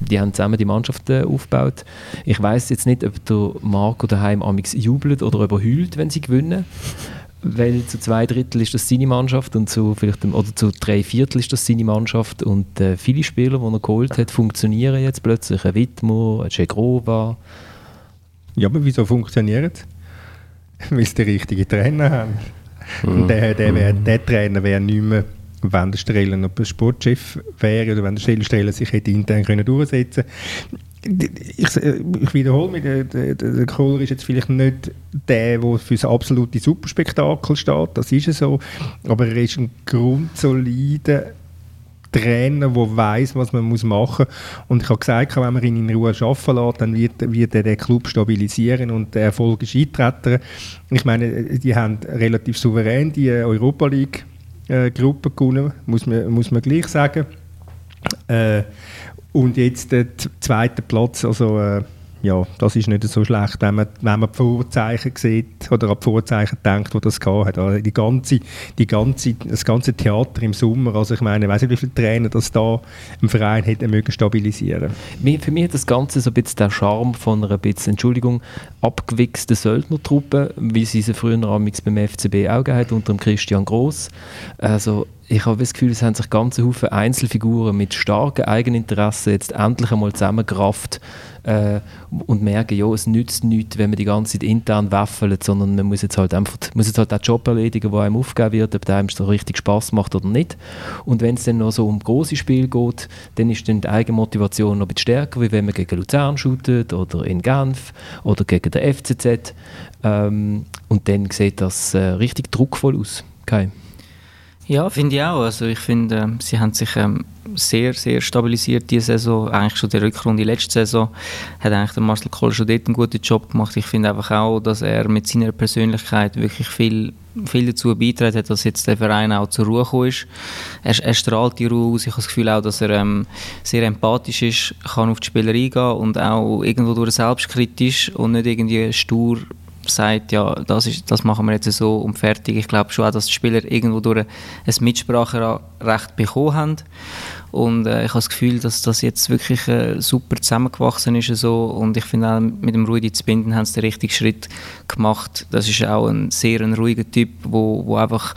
Die haben zusammen die Mannschaft äh, aufgebaut. Ich weiß jetzt nicht, ob der Marco daheim amix jubelt oder ob er heult, wenn sie gewinnen. weil zu zwei Drittel ist das seine Mannschaft und zu vielleicht oder zu drei Viertel ist das seine Mannschaft und äh, viele Spieler, die er geholt hat, funktionieren jetzt plötzlich. Ein Wittmer, ein Cegrova. Ja, aber wieso funktioniert es? Weil sie den richtigen Trainer haben. Mhm. Und der, der, wär, der Trainer wäre nicht mehr, wenn der Strehlen noch Sportchef wäre oder wenn der Strehlen sich hätte intern können durchsetzen ich, ich wiederhole mich, der, der, der Kohler ist jetzt vielleicht nicht der, der für das absolute Superspektakel steht, das ist so, aber er ist ein grundsolider Trainer, der weiß, was man muss machen muss. Und ich habe gesagt, wenn man ihn in Ruhe arbeiten lässt, dann wird, wird er den Club stabilisieren und der Erfolg ist eintreten. Ich meine, die haben relativ souverän die Europa League-Gruppe äh, gewonnen, muss man, muss man gleich sagen. Äh, und jetzt der zweite Platz, also äh, ja, das ist nicht so schlecht, wenn man, wenn man die Vorzeichen sieht oder an die Vorzeichen denkt, die das gehabt hat. Also die ganze, die ganze, das ganze Theater im Sommer, also ich meine, ich weiß nicht, wie viele Trainer das da im Verein hätten mögen stabilisieren. Für mich hat das Ganze so ein bisschen der Charme von einer bisschen, Entschuldigung, abgewichsten Söldnertruppe, wie sie sie früher beim FCB auch gehabt unter dem Christian Gross. Also ich habe das Gefühl, es haben sich ganze Haufen Einzelfiguren mit starken Eigeninteressen jetzt endlich einmal zusammengerafft äh, und merken, ja, es nützt nichts, wenn man die ganze Zeit intern waffelt, sondern man muss jetzt halt einfach muss jetzt halt den Job erledigen, der einem aufgegeben wird, ob der einem so richtig Spaß macht oder nicht. Und wenn es dann noch so um große Spiele geht, dann ist dann die Eigenmotivation noch ein bisschen stärker, wie wenn man gegen Luzern shootet oder in Genf oder gegen den FCZ. Ähm, und dann sieht das äh, richtig druckvoll aus. Okay. Ja, finde ich auch. Also ich finde, äh, sie haben sich ähm, sehr, sehr stabilisiert diese Saison. Eigentlich schon die Rückrunde letzte Saison hat eigentlich der Marcel Kohl schon dort einen guten Job gemacht. Ich finde einfach auch, dass er mit seiner Persönlichkeit wirklich viel, viel dazu beitragen hat, dass jetzt der Verein auch zur Ruhe gekommen ist. Er, er strahlt die Ruhe aus. Ich habe das Gefühl auch, dass er ähm, sehr empathisch ist, kann auf die Spieler eingehen und auch irgendwo durch selbstkritisch und nicht irgendwie stur sagt, ja, das, ist, das machen wir jetzt so und fertig. Ich glaube schon auch, dass die Spieler irgendwo durch ein Mitspracherecht bekommen haben. Und äh, ich habe das Gefühl, dass das jetzt wirklich äh, super zusammengewachsen ist. So. Und ich finde auch mit dem Rudi zu binden haben sie den richtigen Schritt gemacht. Das ist auch ein sehr ein ruhiger Typ, wo, wo einfach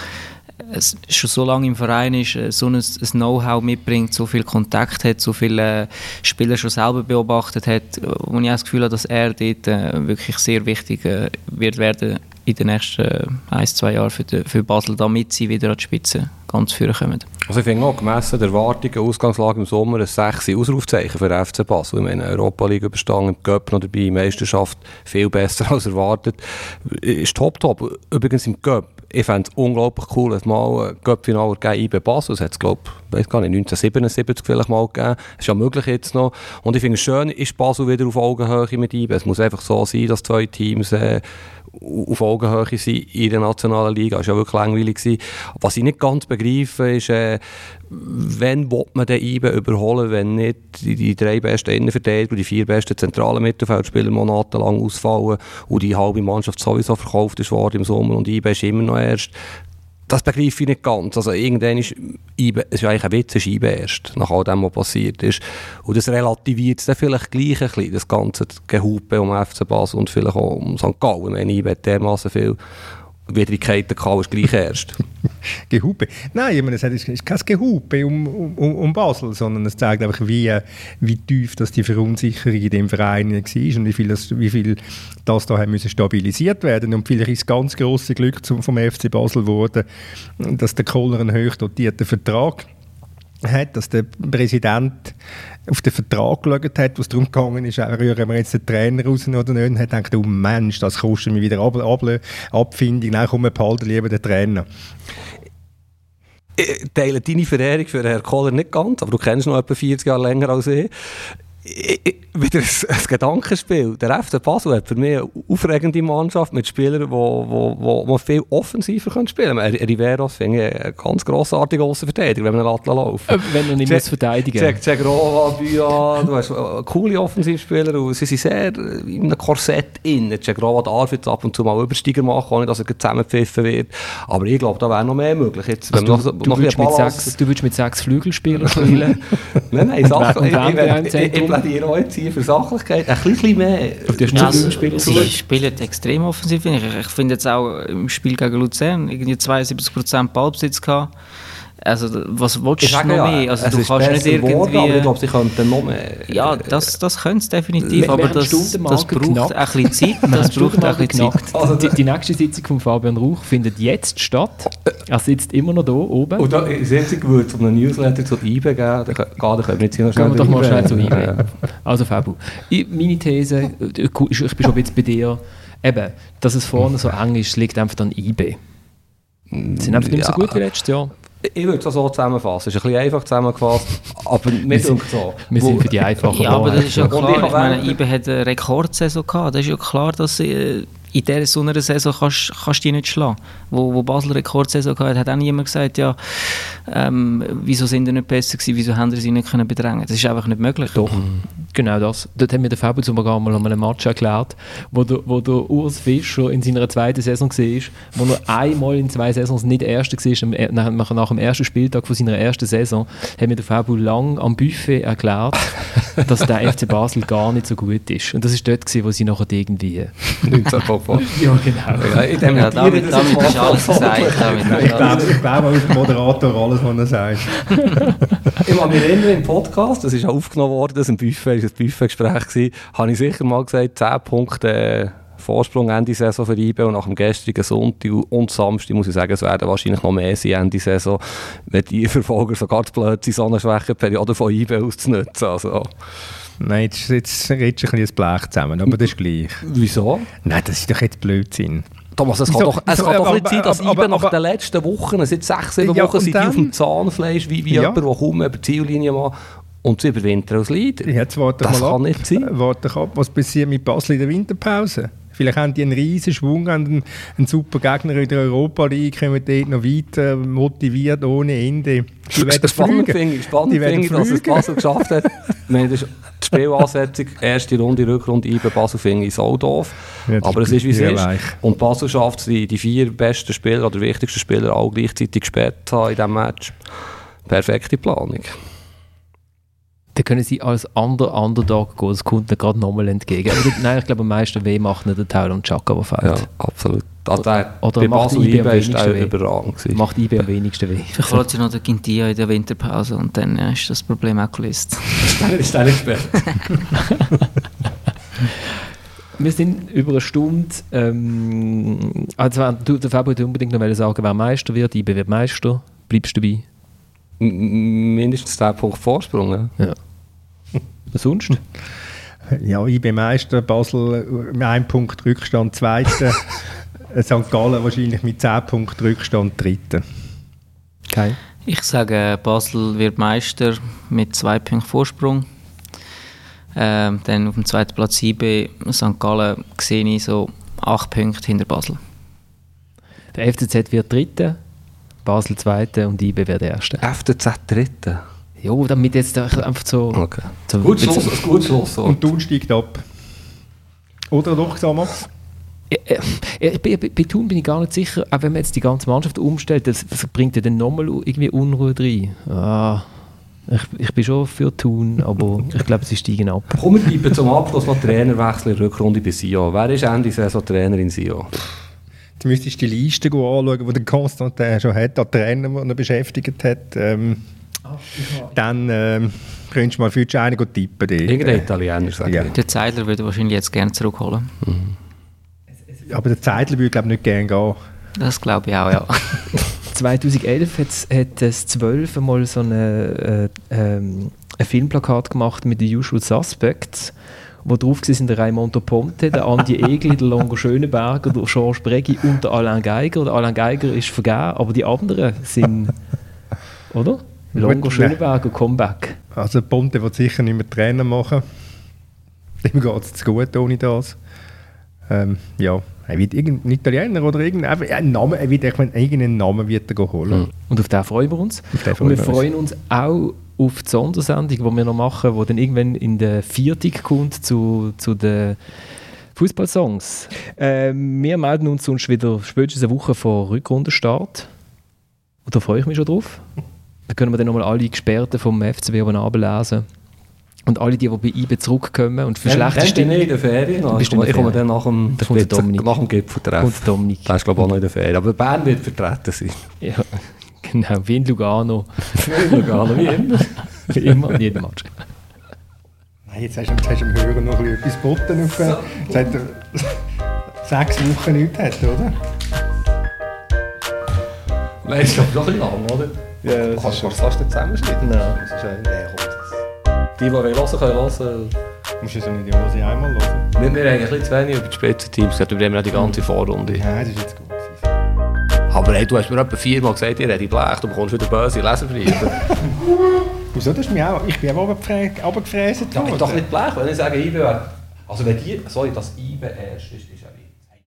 es schon so lange im Verein ist, äh, so ein, Know-how mitbringt, so viel Kontakt hat, so viele Spieler schon selber beobachtet hat, wo ich das Gefühl habe, dass er dort äh, wirklich sehr wichtig äh, wird werden in den nächsten ein, zwei Jahren für, die, für Basel, damit sie wieder an die Spitze ganz führen kommen. Also ich finde auch, gemessen der Erwartungen, Ausgangslage im Sommer, ein 6 Ausrufzeichen für den FC Basel. Ich meine, Europa League überstanden, im Cup noch dabei, Meisterschaft viel besser als erwartet. Ist top, top. Übrigens im Cup ich fände es unglaublich cool, dass mal ein Cup-Finale gegeben IB Basel. Das hat es, glaube ich, 1977 vielleicht mal gegeben. Das ist ja möglich jetzt noch. Und ich finde es schön, ist Basel wieder auf Augenhöhe mit IB. Es muss einfach so sein, dass zwei Teams äh, auf Augenhöhe sind in der nationalen Liga. Das war ja wirklich langweilig. Was ich nicht ganz begreife, ist, äh, wenn man den IBE überholen, wenn nicht die, die drei besten Innenverteidiger die vier besten zentralen Mittelfeldspieler monatelang ausfallen und die halbe Mannschaft sowieso verkauft ist worden im Sommer und IBE ist immer noch erst das begreife ich nicht ganz. Also irgendwann ist IBE, es ist eigentlich ein Witz, ist IBE erst, nach all dem, was passiert ist. Und das relativiert es dann vielleicht gleich ein bisschen, das ganze Gehupe um FC Basel und vielleicht auch um St. Gallen, wenn IBE dermaßen viel Widrigkeiten gehabt, ist gleich erst. Gehupe? Nein, ich meine, es ist kein Gehupe um, um, um Basel, sondern es zeigt einfach, wie, wie tief das die Verunsicherung in dem Verein war und wie viel das, wie viel das da müssen stabilisiert werden Und vielleicht ist das ganz große Glück zum, vom FC Basel geworden, dass der Kohler einen hoch dotierten Vertrag hat, dass der Präsident auf den Vertrag geschaut hat, wo es darum gegangen ist, rühren wir jetzt den Trainer raus oder nicht, und hat gedacht, oh Mensch, das kostet mir wieder Ab Ab Abfindung, nein, komm, wir behalten lieber den Trainer. Ich teile deine Verehrung für Herrn Kohler nicht ganz, aber du kennst noch etwa 40 Jahre länger als ich wieder ein, ein, Gedankenspiel. Der FC Basel hat für mich eine aufregende Mannschaft mit Spielern, die wo, wo, wo viel offensiver können spielen können. Riveros finde ich ein ganz grossartiger Außenverteidiger, wenn man einen laufen äh, Wenn er nicht muss verteidigen muss. Cegrova, Buya, du hast äh, coole Offensivspieler und sie sind sehr in einem Korsett in. Cegrova darf jetzt ab und zu mal Übersteiger machen, ohne dass er zusammengepfiffen wird. Aber ich glaube, da wäre noch mehr möglich. Jetzt, also du, noch, du, noch willst mit sechs, du willst mit sechs Flügelspielern spielen? nein, nein, Sachen. plädiere auch jetzt hier für Sachlichkeit. Ein bisschen mehr. Auf die Ja, also, Spieler sie spielen extrem offensiv, finde ich. Ich finde jetzt auch im Spiel gegen Luzern irgendwie 72% Ballbesitz gehabt. Also, was willst Ich du sage noch ja, mehr? Also, es du ist kannst nicht irgendwie... geworden, aber ich glaube, sie könnten noch mehr. ja, das, das können sie definitiv, aber das, das braucht knapp. ein bisschen Zeit. Das braucht auch ein bisschen Zeit. Also die, die nächste Sitzung von Fabian Rauch findet jetzt statt. Er sitzt immer noch da oben. Und da, einzige würde es einen Newsletter zu eBay geben, dann können wir jetzt hier noch Gehen wir doch mal schnell zu eBay. eBay. Also Fabu, ich, meine These, äh, ich bin schon ein bisschen bei dir, eben, dass es vorne so eng ist, liegt einfach an eBay. Sie sind einfach nicht mehr so Ja. gut wie letztes Jahr. Ich würde es so zusammenfassen. Es ist ein bisschen einfach zusammengefasst, aber sind- denkt so. Wir sind für die einfachen Ja, aber das ist ja Und klar. ich meine, IBE hat eine Rekordsaison gehabt. Das ist ja klar, dass äh, in dieser so einer Saison kannst, kannst du die nicht schlagen. Wo, wo Basel Rekordsaison gehabt hat, hat auch niemand gesagt, ja, ähm, wieso sind die nicht besser gewesen, wieso haben sie nicht können bedrängen. Das ist einfach nicht möglich. Doch, genau das. Dort hat mir der Fabio sogar mal an einem Match erklärt, wo der, wo der Urs Fischer in seiner zweiten Saison war, wo er einmal in zwei Saisons nicht Erster war, er- nach, nach, nach dem ersten Spieltag von seiner ersten Saison, hat mir der Fabio lang am Buffet erklärt, dass der FC Basel gar nicht so gut ist. Und das war dort, gewesen, wo sie nachher irgendwie... 19 Papa. Ja, genau. Ja, ich Ja, damit, das damit ist alles gesagt. Ich glaube, ich glaube der Moderator alles, was er sagt. Ich kann mich erinnern, im Podcast, das ist auch aufgenommen worden, das war ein Buffet, ein Buffetgespräch, gewesen, habe ich sicher mal gesagt, 10 Punkte äh, Vorsprung Ende Saison für IBE und nach dem gestrigen Sonntag und Samstag muss ich sagen, es werden wahrscheinlich noch mehr sein Ende Saison, wenn die Verfolger sogar zu blöd sind, so eine schwache Periode von IBE auszunutzen. Also, Nein, jetzt, jetzt redest du ein bisschen das Blech zusammen, aber das ist gleich. wieso? Nein, das ist doch jetzt Blödsinn. Thomas, es kann doch, es kann doch aber- nicht sein, dass aber- aber- nach den letzten Wochen, seit sechs, sieben Ja, Wochen, sind die auf dann? dem Zahnfleisch, wie, wie Ja. jemand, der kaum über die Ziellinie macht und sie überwintern als Leader. Jetzt warte Das mal kann ab. nicht sein. Warte ab, was passiert mit Basel in der Winterpause. Vielleicht haben die einen riesen Schwung, haben einen, einen super Gegner in der Europa League, kommen dort noch weiter, motiviert ohne Ende. Die werden spannend finde ich, spannend finde dass es. Basel geschafft hat. Meine, das die Spielansetzung, erste Runde, Rückrunde, IBE, Basel finde ich so doof. Ja, Aber es ist, wie es ist. weich. Und Basel schafft es, die, die vier besten Spieler oder wichtigsten Spieler alle gleichzeitig gesperrt haben in diesem Match. Perfekte Planung. Dann können sie als ander Underdog gehen, das kommt ihnen gerade nochmal entgegen. Nein, ich glaube, am meisten weh macht nicht der Teil und Chaka, der fehlt. Ja, absolut. Also der, Oder bei macht Basel IBE ist der wenigsten weh? überragend gewesen. Macht IB am wenigsten weh. Vielleicht holt sie noch den Quintia in der Winterpause und dann äh, ist das Problem auch gelöst. ist der nicht gesperrt? Wir sind über eine Stunde. Ähm, also, du, der Fabio wollte unbedingt noch sagen, wer Meister wird. IB wird Meister. Bleibst du dabei? Mindestens 10 Punkte Vorsprung. Ja. Was sonst? Ja, IB Meister, Basel mit einem Punkt Rückstand, Zweiter. St. Gallen wahrscheinlich mit 10 Punkten Rückstand, Dritter. Kein. Ich sage, Basel wird Meister mit zwei Punkten Vorsprung. Ähm, dann auf dem zweiten Platz IB, St. Gallen sehe ich so acht Punkte hinter Basel. Der FCZ wird Dritter, Basel Zweiter und IB wird Erster. FCZ Dritte. Jo, damit jetzt einfach so. Okay. so Gut Schluss, ein gutes Schlusswort. Und Thun steigt ab. Oder doch, äh, bei, bei, bei Thun bin ich gar nicht sicher, auch wenn man jetzt die ganze Mannschaft umstellt, das, das bringt ja dann nochmal irgendwie Unruhe rein. Ah, ich, ich bin schon für Thun, aber ich glaube, sie steigen ab. Kommen wir bleiben zum Abschluss noch Trainerwechsel in der Rückrunde bei Sion. Wer ist Ende Saison Trainer in Sion? Jetzt müsstest du die Liste anschauen, die der Constantin schon hat, an Trainern, die er beschäftigt hat. Ähm, dann ähm, könntest du mal für die einen tippen. dort. Irgendein Italiener, sage Ja. ich. Der Zeidler würde wahrscheinlich jetzt gerne zurückholen. Aber der Zeitler würde glaube ich nicht gerne gehen. Das glaube ich auch, ja. 2011 hat's- hat es 12 mal so eine, äh, ähm, ein Filmplakat gemacht mit den Usual Suspects, wo drauf waren der Raimondo Ponte, der Andi Egli, der Longo Schöneberger, der Georges Breggi und der Alain Geiger. Der Alain Geiger ist vergeben, aber die anderen sind, oder? Longo Schöneberger, Comeback. Also Ponte wird sicher nicht mehr Trainer machen. Ihm geht es zu gut ohne das. Ähm, ja, er wird irgendein Italiener oder irgendein ein Name, er wird, ich meine, irgendeinen Namen wird er holen. Und auf den freuen wir uns. Und wir freuen uns auch auf die Sondersendung, die wir noch machen, die dann irgendwann in der Viertig kommt zu, zu den Fußballsongs. Ähm, wir melden uns sonst wieder spätestens eine Woche vor Rückrundenstart. Und da freue ich mich schon drauf. Da können wir dann nochmal alle Gesperrten vom FCB oben ablesen. Und alle, die, die bei IBE zurückkommen und für Dann- schlechte Stimmung... in der Ferien. noch. Ich komme, der ich komme dann nach dem, Da kommt der Dominik. nach dem Gipfeltreffen. Kommt Dominik. Der ist glaube ich auch noch in der Ferien. Aber Bern wird vertreten sein. Ja, genau, wie in Lugano. Lugano, wie immer. Wie immer, in jedem Match. Nein, jetzt hast du, jetzt hast du dem Hörer noch etwas geboten. Auf, äh, seit er sechs Wochen nichts hat, oder? Nein, ist glaube noch ein bisschen lang, oder? Ja, das Kannst du fast nicht zusammenschneiden? Nein. Das ist ein... Nein, komm, das... Die, die hören können hören. Du musst ja so nicht alles in einmal hören. Wir, wir haben ein bisschen zu wenig über die Spitzenteams geredet, über die ganze Vorrunde. Nein, das ist jetzt gut. Aber hey, du hast mir etwa viermal gesagt, ihr redet Blech, du bekommst wieder böse Leserbriefe. Wieso? Das ist mir auch, ich bin auch runtergefrä- runtergefräset ja, ich worden. doch nicht Blech, wenn ich sage, IBE wäre... Also wenn die... Sorry, das IBE erst ist, ist